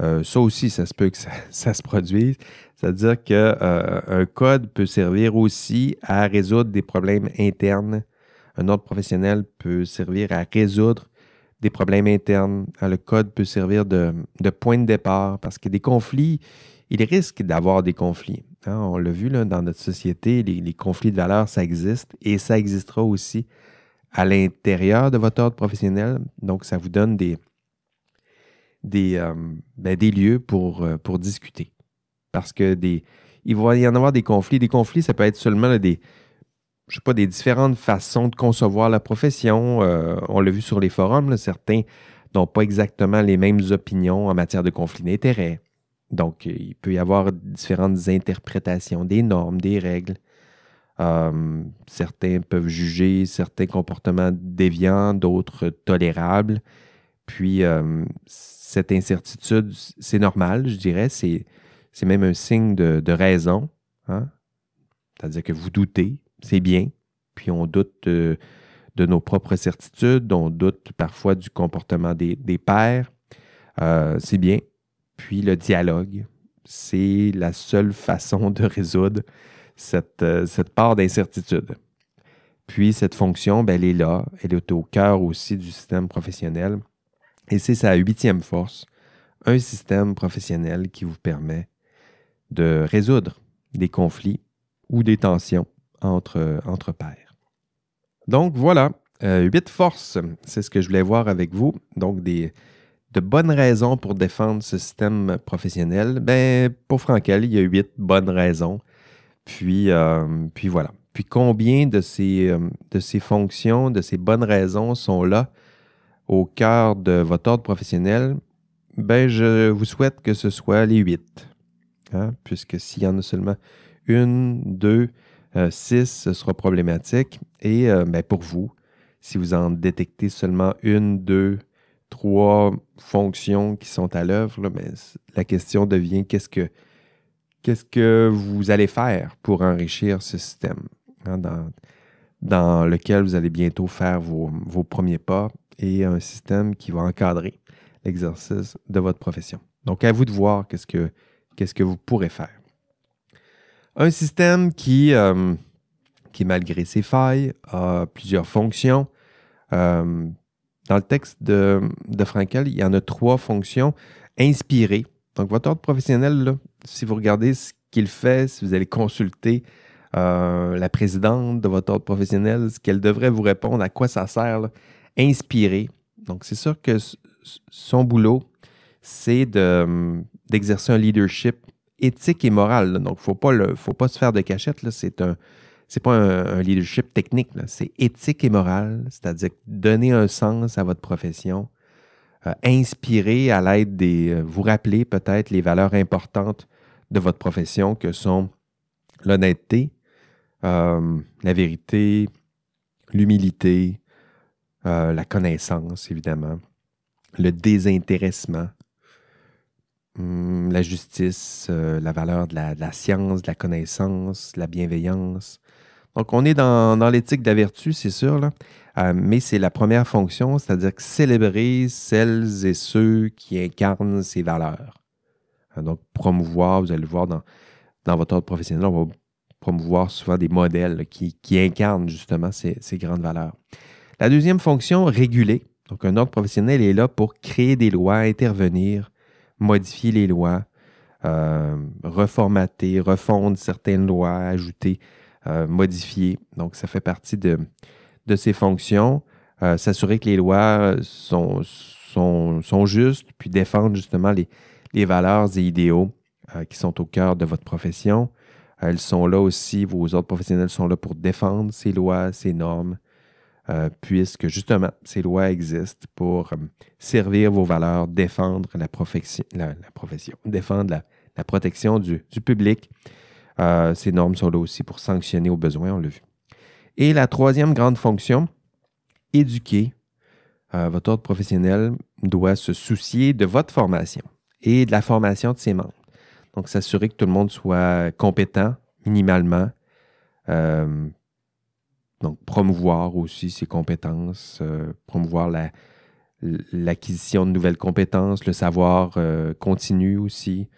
Speaker 1: Euh, ça aussi, ça se peut que ça, se produise. C'est-à-dire qu'un code peut servir aussi à résoudre des problèmes internes. Un ordre professionnel peut servir à résoudre des problèmes internes. Hein, le code peut servir de, point de départ parce que des conflits, il risque d'avoir des conflits. Hein. On l'a vu là, dans notre société, les, conflits de valeurs, ça existe et ça existera aussi à l'intérieur de votre ordre professionnel. Donc, ça vous donne des, des, euh, ben, des lieux pour, euh, pour discuter. Parce que des, il va y en avoir des conflits. Des conflits, ça peut être seulement des, je sais pas, des différentes façons de concevoir la profession. Euh, on l'a vu sur les forums, certains n'ont pas exactement les mêmes opinions en matière de conflit d'intérêts. Donc, il peut y avoir différentes interprétations des normes, des règles. Certains peuvent juger certains comportements déviants, d'autres tolérables. Puis, cette incertitude, c'est normal, je dirais. C'est, même un signe de, raison. Hein. C'est-à-dire que vous doutez, c'est bien. Puis on doute de, nos propres certitudes, on doute parfois du comportement des, pères. Euh, c'est bien. Puis le dialogue, c'est la seule façon de résoudre cette, euh, part d'incertitude. Puis cette fonction, ben, elle est là, elle est au cœur aussi du système professionnel. Et c'est sa huitième force, un système professionnel qui vous permet de résoudre des conflits ou des tensions entre, entre pairs. Donc voilà, euh, huit forces, c'est ce que je voulais voir avec vous. Donc des, de bonnes raisons pour défendre ce système professionnel. Ben, pour Frankel, il y a huit bonnes raisons. Puis, euh, puis voilà. Puis combien de ces, euh, de ces fonctions, de ces bonnes raisons sont là au cœur de votre ordre professionnel? Ben, je vous souhaite que ce soit les huit. Hein, puisque s'il y en a seulement une, deux, 6, euh, ce sera problématique. Et euh, ben, pour vous, si vous en détectez seulement une, deux, trois fonctions qui sont à l'œuvre, ben, la question devient qu'est-ce que, qu'est-ce que vous allez faire pour enrichir ce système? Hein, dans, dans lequel vous allez bientôt faire vos, premiers pas et un système qui va encadrer l'exercice de votre profession. Donc, à vous de voir qu'est-ce que, que vous pourrez faire. Un système qui, euh, qui, malgré ses failles, a plusieurs fonctions. Euh, dans le texte de, de Frankel, il y en a trois fonctions inspirées. Donc, votre ordre professionnel, si vous regardez ce qu'il fait, si vous allez consulter euh, la présidente de votre ordre professionnel, ce qu'elle devrait vous répondre, à quoi ça sert, inspirer. Donc, c'est sûr que son boulot, c'est d'exercer un leadership éthique et moral. Donc, il ne faut pas se faire de cachette. C'est un, c'est pas un, leadership technique, c'est éthique et moral, c'est-à-dire donner un sens à votre profession, euh, inspirer à l'aide des. Euh, vous rappeler peut-être les valeurs importantes de votre profession que sont l'honnêteté, euh, la vérité, l'humilité, la connaissance, évidemment, le désintéressement, hum, la justice, la valeur de la, de science, de la connaissance, la bienveillance, donc, on est dans, l'éthique de la vertu, c'est sûr, là. Euh, mais c'est la première fonction, c'est-à-dire célébrer celles et ceux qui incarnent ces valeurs. Euh, donc, promouvoir, vous allez le voir dans, dans votre ordre professionnel, on va promouvoir souvent des modèles qui, incarnent justement ces, grandes valeurs. La deuxième fonction, réguler. Donc, un ordre professionnel est là pour créer des lois, intervenir, modifier les lois, euh, reformater, refondre certaines lois, ajouter euh, modifier. Donc, ça fait partie de, de ces fonctions. Euh, s'assurer que les lois sont, justes, puis défendre justement les, les valeurs et idéaux qui sont au cœur de votre profession. elles sont là aussi, vos autres professionnels sont là pour défendre ces lois, ces normes, puisque justement, ces lois existent pour servir vos valeurs, défendre la, profession, défendre la, protection du, public euh, ces normes sont là aussi pour sanctionner au besoin, on l'a vu. Et la troisième grande fonction, éduquer. Euh, votre ordre professionnel doit se soucier de votre formation et de la formation de ses membres. Donc, s'assurer que tout le monde soit compétent minimalement. Euh, donc, promouvoir aussi ses compétences, promouvoir l'acquisition de nouvelles compétences, le savoir continu aussi,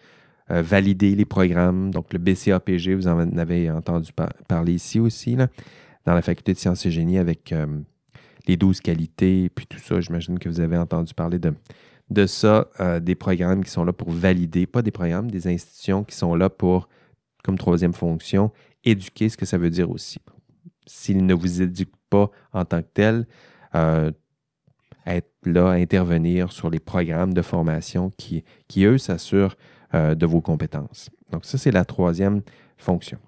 Speaker 1: euh, valider les programmes. Donc, le BCAPG, vous en avez entendu parler ici aussi, dans la faculté de sciences et génie avec euh, les 12 qualités, puis tout ça. J'imagine que vous avez entendu parler de, ça, euh, des programmes qui sont là pour valider, pas des programmes, des institutions qui sont là pour, comme troisième fonction, éduquer, ce que ça veut dire aussi. S'ils ne vous éduquent pas en tant que tel, être là intervenir sur les programmes de formation qui, eux, s'assurent euh, de vos compétences. Donc ça, c'est la troisième fonction.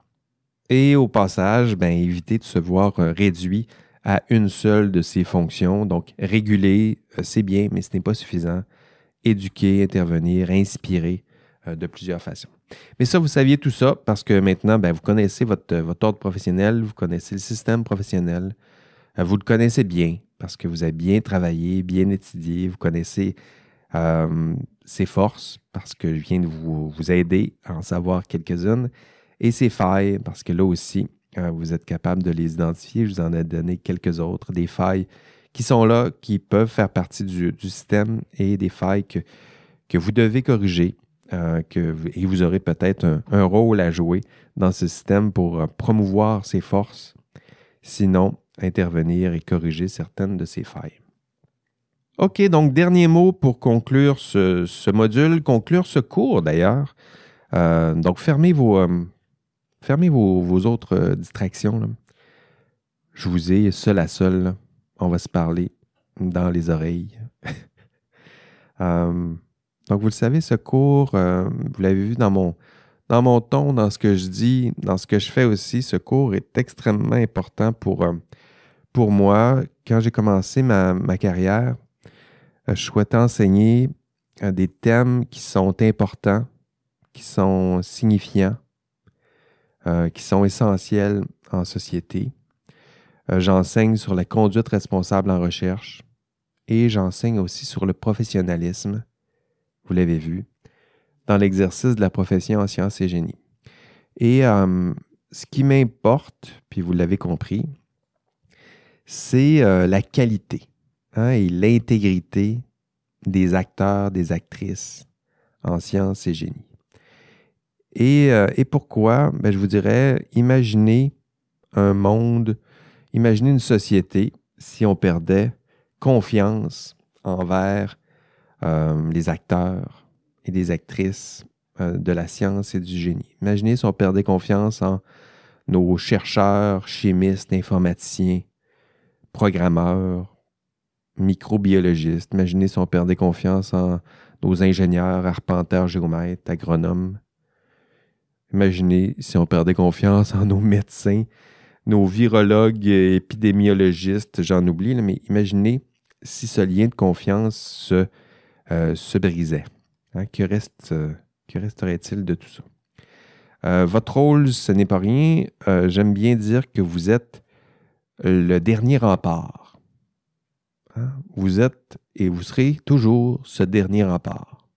Speaker 1: Et au passage, ben, éviter de se voir euh, réduit à une seule de ces fonctions. Donc réguler, euh, c'est bien, mais ce n'est pas suffisant. Éduquer, intervenir, inspirer de plusieurs façons. Mais ça, vous saviez tout ça parce que maintenant, ben, vous connaissez votre, votre ordre professionnel, vous connaissez le système professionnel, vous le connaissez bien parce que vous avez bien travaillé, bien étudié, vous connaissez ses forces, parce que je viens de vous, aider à en savoir quelques-unes, et ses failles, parce que là aussi, euh, vous êtes capable de les identifier. Je vous en ai donné quelques autres, des failles qui sont là, qui peuvent faire partie du, système et des failles que, que vous devez corriger. Euh, que, et vous aurez peut-être un, rôle à jouer dans ce système pour euh, promouvoir ses forces, sinon intervenir et corriger certaines de ces failles. OK, donc dernier mot pour conclure ce, module, conclure ce cours d'ailleurs. Euh, donc fermez vos, fermez vos, autres distractions. Je vous ai seul à seul. On va se parler dans les oreilles. donc vous le savez, ce cours, vous l'avez vu dans mon, dans mon ton, dans ce que je dis, dans ce que je fais aussi, ce cours est extrêmement important pour, pour moi. Quand j'ai commencé ma, ma carrière, euh, je souhaitais enseigner euh, des thèmes qui sont importants, qui sont signifiants, euh, qui sont essentiels en société. j'enseigne sur la conduite responsable en recherche et j'enseigne aussi sur le professionnalisme, vous l'avez vu, dans l'exercice de la profession en sciences et génie. Et ce qui m'importe, puis vous l'avez compris, c'est la qualité hein, et l'intégrité des acteurs, des actrices en sciences et génie. Et, et pourquoi? Ben, je vous dirais, imaginez un monde, imaginez une société si on perdait confiance envers euh, les acteurs et les actrices euh, de la science et du génie. Imaginez si on perdait confiance en nos chercheurs, chimistes, informaticiens, programmeurs, microbiologistes. Imaginez si on perdait confiance en nos ingénieurs, arpenteurs, géomètres, agronomes. Imaginez si on perdait confiance en nos médecins, nos virologues, épidémiologistes, j'en oublie, mais imaginez si ce lien de confiance se, euh, se brisait. Hein, que, reste, euh, que resterait-il de tout ça? Euh, votre rôle, ce n'est pas rien. J'aime bien dire que vous êtes le dernier rempart. Hein? Vous êtes et vous serez toujours ce dernier rempart.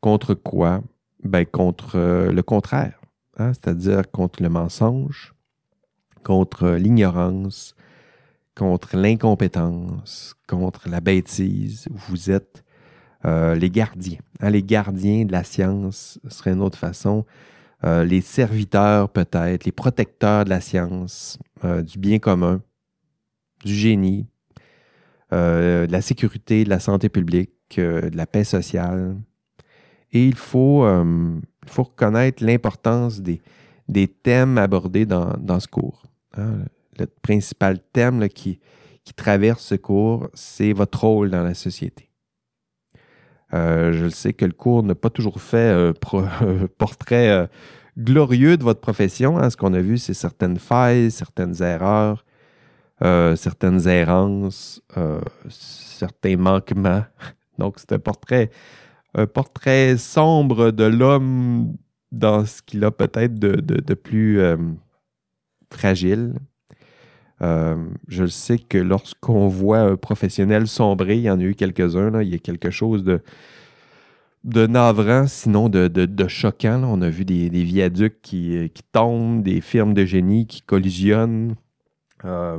Speaker 1: Contre quoi? Ben, contre le contraire, hein? c'est-à-dire contre le mensonge, contre l'ignorance, contre l'incompétence, contre la bêtise. Vous êtes euh, les gardiens. Hein, les gardiens de la science serait une autre façon. Euh, les serviteurs peut-être, les protecteurs de la science, euh, du bien commun, du génie, de la sécurité, de la santé publique, de la paix sociale. Et il faut, faut reconnaître l'importance des, des, thèmes abordés dans, dans ce cours. Hein le principal thème qui, traverse ce cours, c'est votre rôle dans la société. Euh, je sais que le cours n'a pas toujours fait un portrait euh, glorieux de votre profession. Hein. Ce qu'on a vu, c'est certaines failles, certaines erreurs, euh, certaines errances, certains manquements. Donc, c'est un portrait, sombre de l'homme dans ce qu'il a peut-être de, plus fragile, euh, je sais que lorsqu'on voit un professionnel sombrer, il y en a eu quelques-uns, il y a quelque chose de, navrant, sinon de, choquant. On a vu des, viaducs qui, qui, tombent, des firmes de génie qui collisionnent, euh,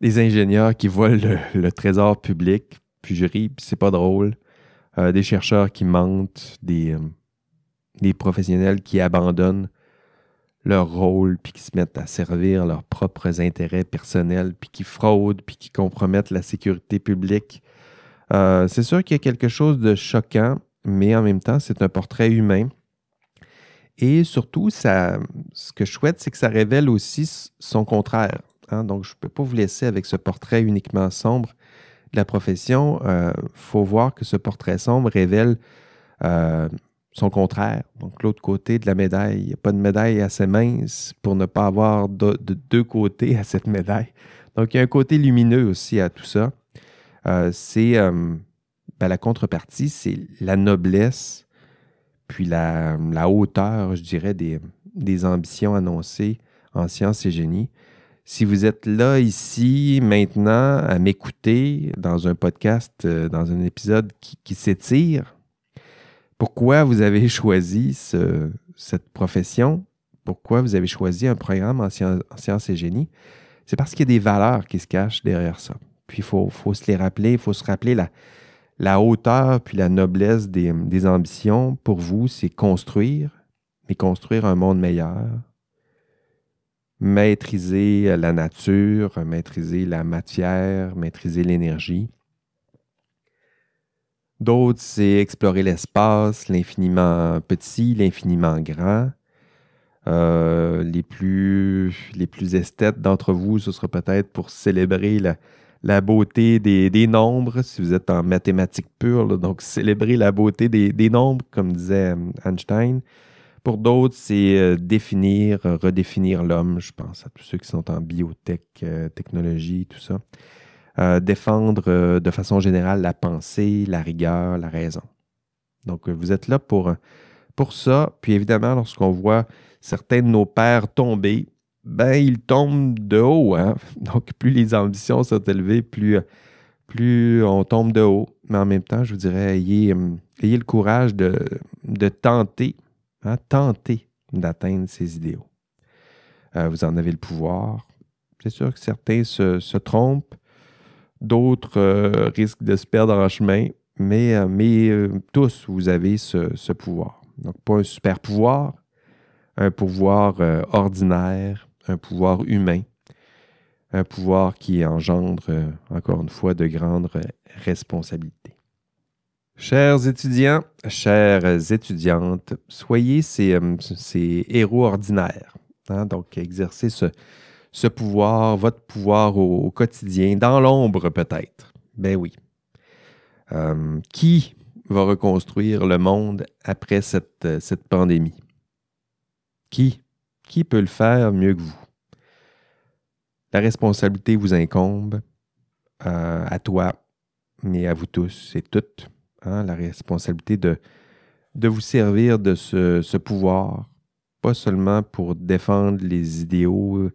Speaker 1: des ingénieurs qui volent le, trésor public, puis je ris, puis c'est pas drôle. Euh, des chercheurs qui mentent, des professionnels qui abandonnent leur rôle, puis qui se mettent à servir leurs propres intérêts personnels, puis qui fraudent, puis qui compromettent la sécurité publique. Euh, c'est sûr qu'il y a quelque chose de choquant, mais en même temps, c'est un portrait humain. Et surtout, ça, ce que je souhaite, c'est que ça révèle aussi son contraire. Hein. Donc, je ne peux pas vous laisser avec ce portrait uniquement sombre de la profession. Il euh, faut voir que ce portrait sombre révèle euh, son contraire. Donc, l'autre côté de la médaille. Il n'y a pas de médaille assez mince pour ne pas avoir de, deux côtés à cette médaille. Donc, il y a un côté lumineux aussi à tout ça. Euh, c'est euh, ben, la contrepartie, c'est la noblesse, puis la, hauteur, je dirais, des, ambitions annoncées en sciences et génie. Si vous êtes là, ici, maintenant, à m'écouter dans un podcast, euh, dans un épisode qui s'étire, pourquoi vous avez choisi cette profession, pourquoi vous avez choisi un programme en, sciences et génie, c'est parce qu'il y a des valeurs qui se cachent derrière ça. Puis il faut, se les rappeler, il faut se rappeler la, hauteur puis la noblesse des ambitions pour vous, c'est construire, mais construire un monde meilleur, maîtriser la nature, maîtriser la matière, maîtriser l'énergie. D'autres, c'est explorer l'espace, l'infiniment petit, l'infiniment grand. Euh, les, plus, esthètes d'entre vous, ce sera peut-être pour célébrer la, beauté des, nombres, si vous êtes en mathématiques pures, donc célébrer la beauté des, nombres, comme disait euh, Einstein. Pour d'autres, c'est euh, définir, redéfinir l'homme. Je pense à tous ceux qui sont en biotech, technologie, tout ça. Euh, défendre euh, de façon générale la pensée, la rigueur, la raison. Donc, euh, vous êtes là pour, ça. Puis évidemment, lorsqu'on voit certains de nos pères tomber, ben, ils tombent de haut. Hein? Donc, plus les ambitions sont élevées, plus, on tombe de haut. Mais en même temps, je vous dirais, ayez, le courage de, de tenter, hein, tenter d'atteindre ces idéaux. vous en avez le pouvoir, C'est sûr que certains se, trompent, d'autres euh, risquent de se perdre en chemin, mais, euh, mais tous, vous avez ce, pouvoir. Donc, pas un super pouvoir, un pouvoir ordinaire, un pouvoir humain, un pouvoir qui engendre, encore une fois, de grandes responsabilités. Chers étudiants, chères étudiantes, soyez ces, euh, héros ordinaires. Hein. Donc, exercez ce, pouvoir, votre pouvoir au, quotidien, dans l'ombre peut-être. Ben oui. Euh, qui va reconstruire le monde après cette, euh, cette pandémie? Qui? Qui peut le faire mieux que vous? La responsabilité vous incombe à toi, mais à vous tous et toutes. Hein, la responsabilité de vous servir de ce, pouvoir, pas seulement pour défendre les idéaux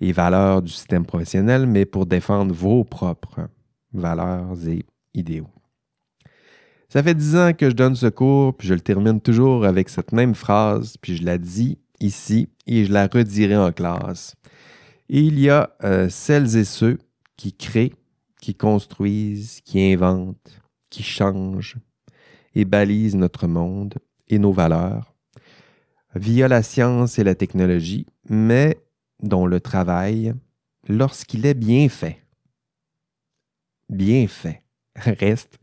Speaker 1: et valeurs du système professionnel, mais pour défendre vos propres valeurs et idéaux. Ça fait dix ans que je donne ce cours, puis je le termine toujours avec cette même phrase, puis je la dis ici et je la redirai en classe. il y a euh, celles et ceux qui créent, qui construisent, qui inventent, qui change et balise notre monde et nos valeurs via la science et la technologie, mais dont le travail, lorsqu'il est bien fait, bien fait, reste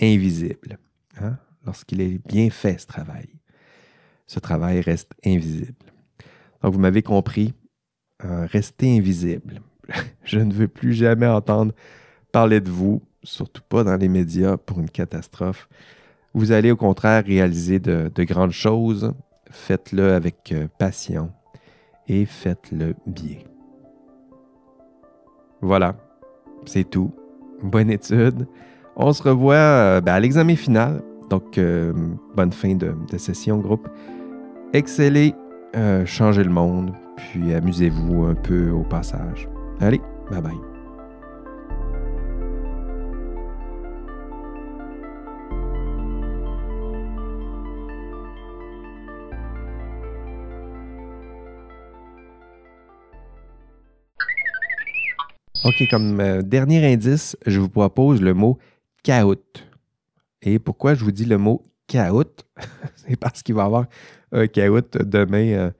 Speaker 1: invisible. Hein? Lorsqu'il est bien fait, ce travail, ce travail reste invisible. Donc, vous m'avez compris, euh, restez invisible. Je ne veux plus jamais entendre parler de vous surtout pas dans les médias pour une catastrophe. Vous allez au contraire réaliser de, grandes choses. Faites-le avec euh, passion et faites-le bien. Voilà, c'est tout. Bonne étude. On se revoit euh, ben, à l'examen final. Donc, euh, bonne fin de, session, groupe. Excellez, changez le monde, puis amusez-vous un peu au passage. Allez, bye bye. OK, comme euh, dernier indice, je vous propose le mot caout. Et pourquoi je vous dis le mot caout? C'est parce qu'il va y avoir un caout demain euh,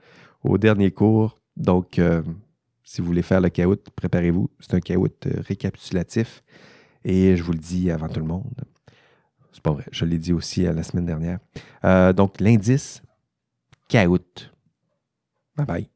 Speaker 1: au dernier cours. Donc, euh, si vous voulez faire le caout, préparez-vous. C'est un caout récapitulatif. Et je vous le dis avant tout le monde. C'est pas vrai, je l'ai dit aussi la semaine dernière. donc, l'indice, caout. Bye bye.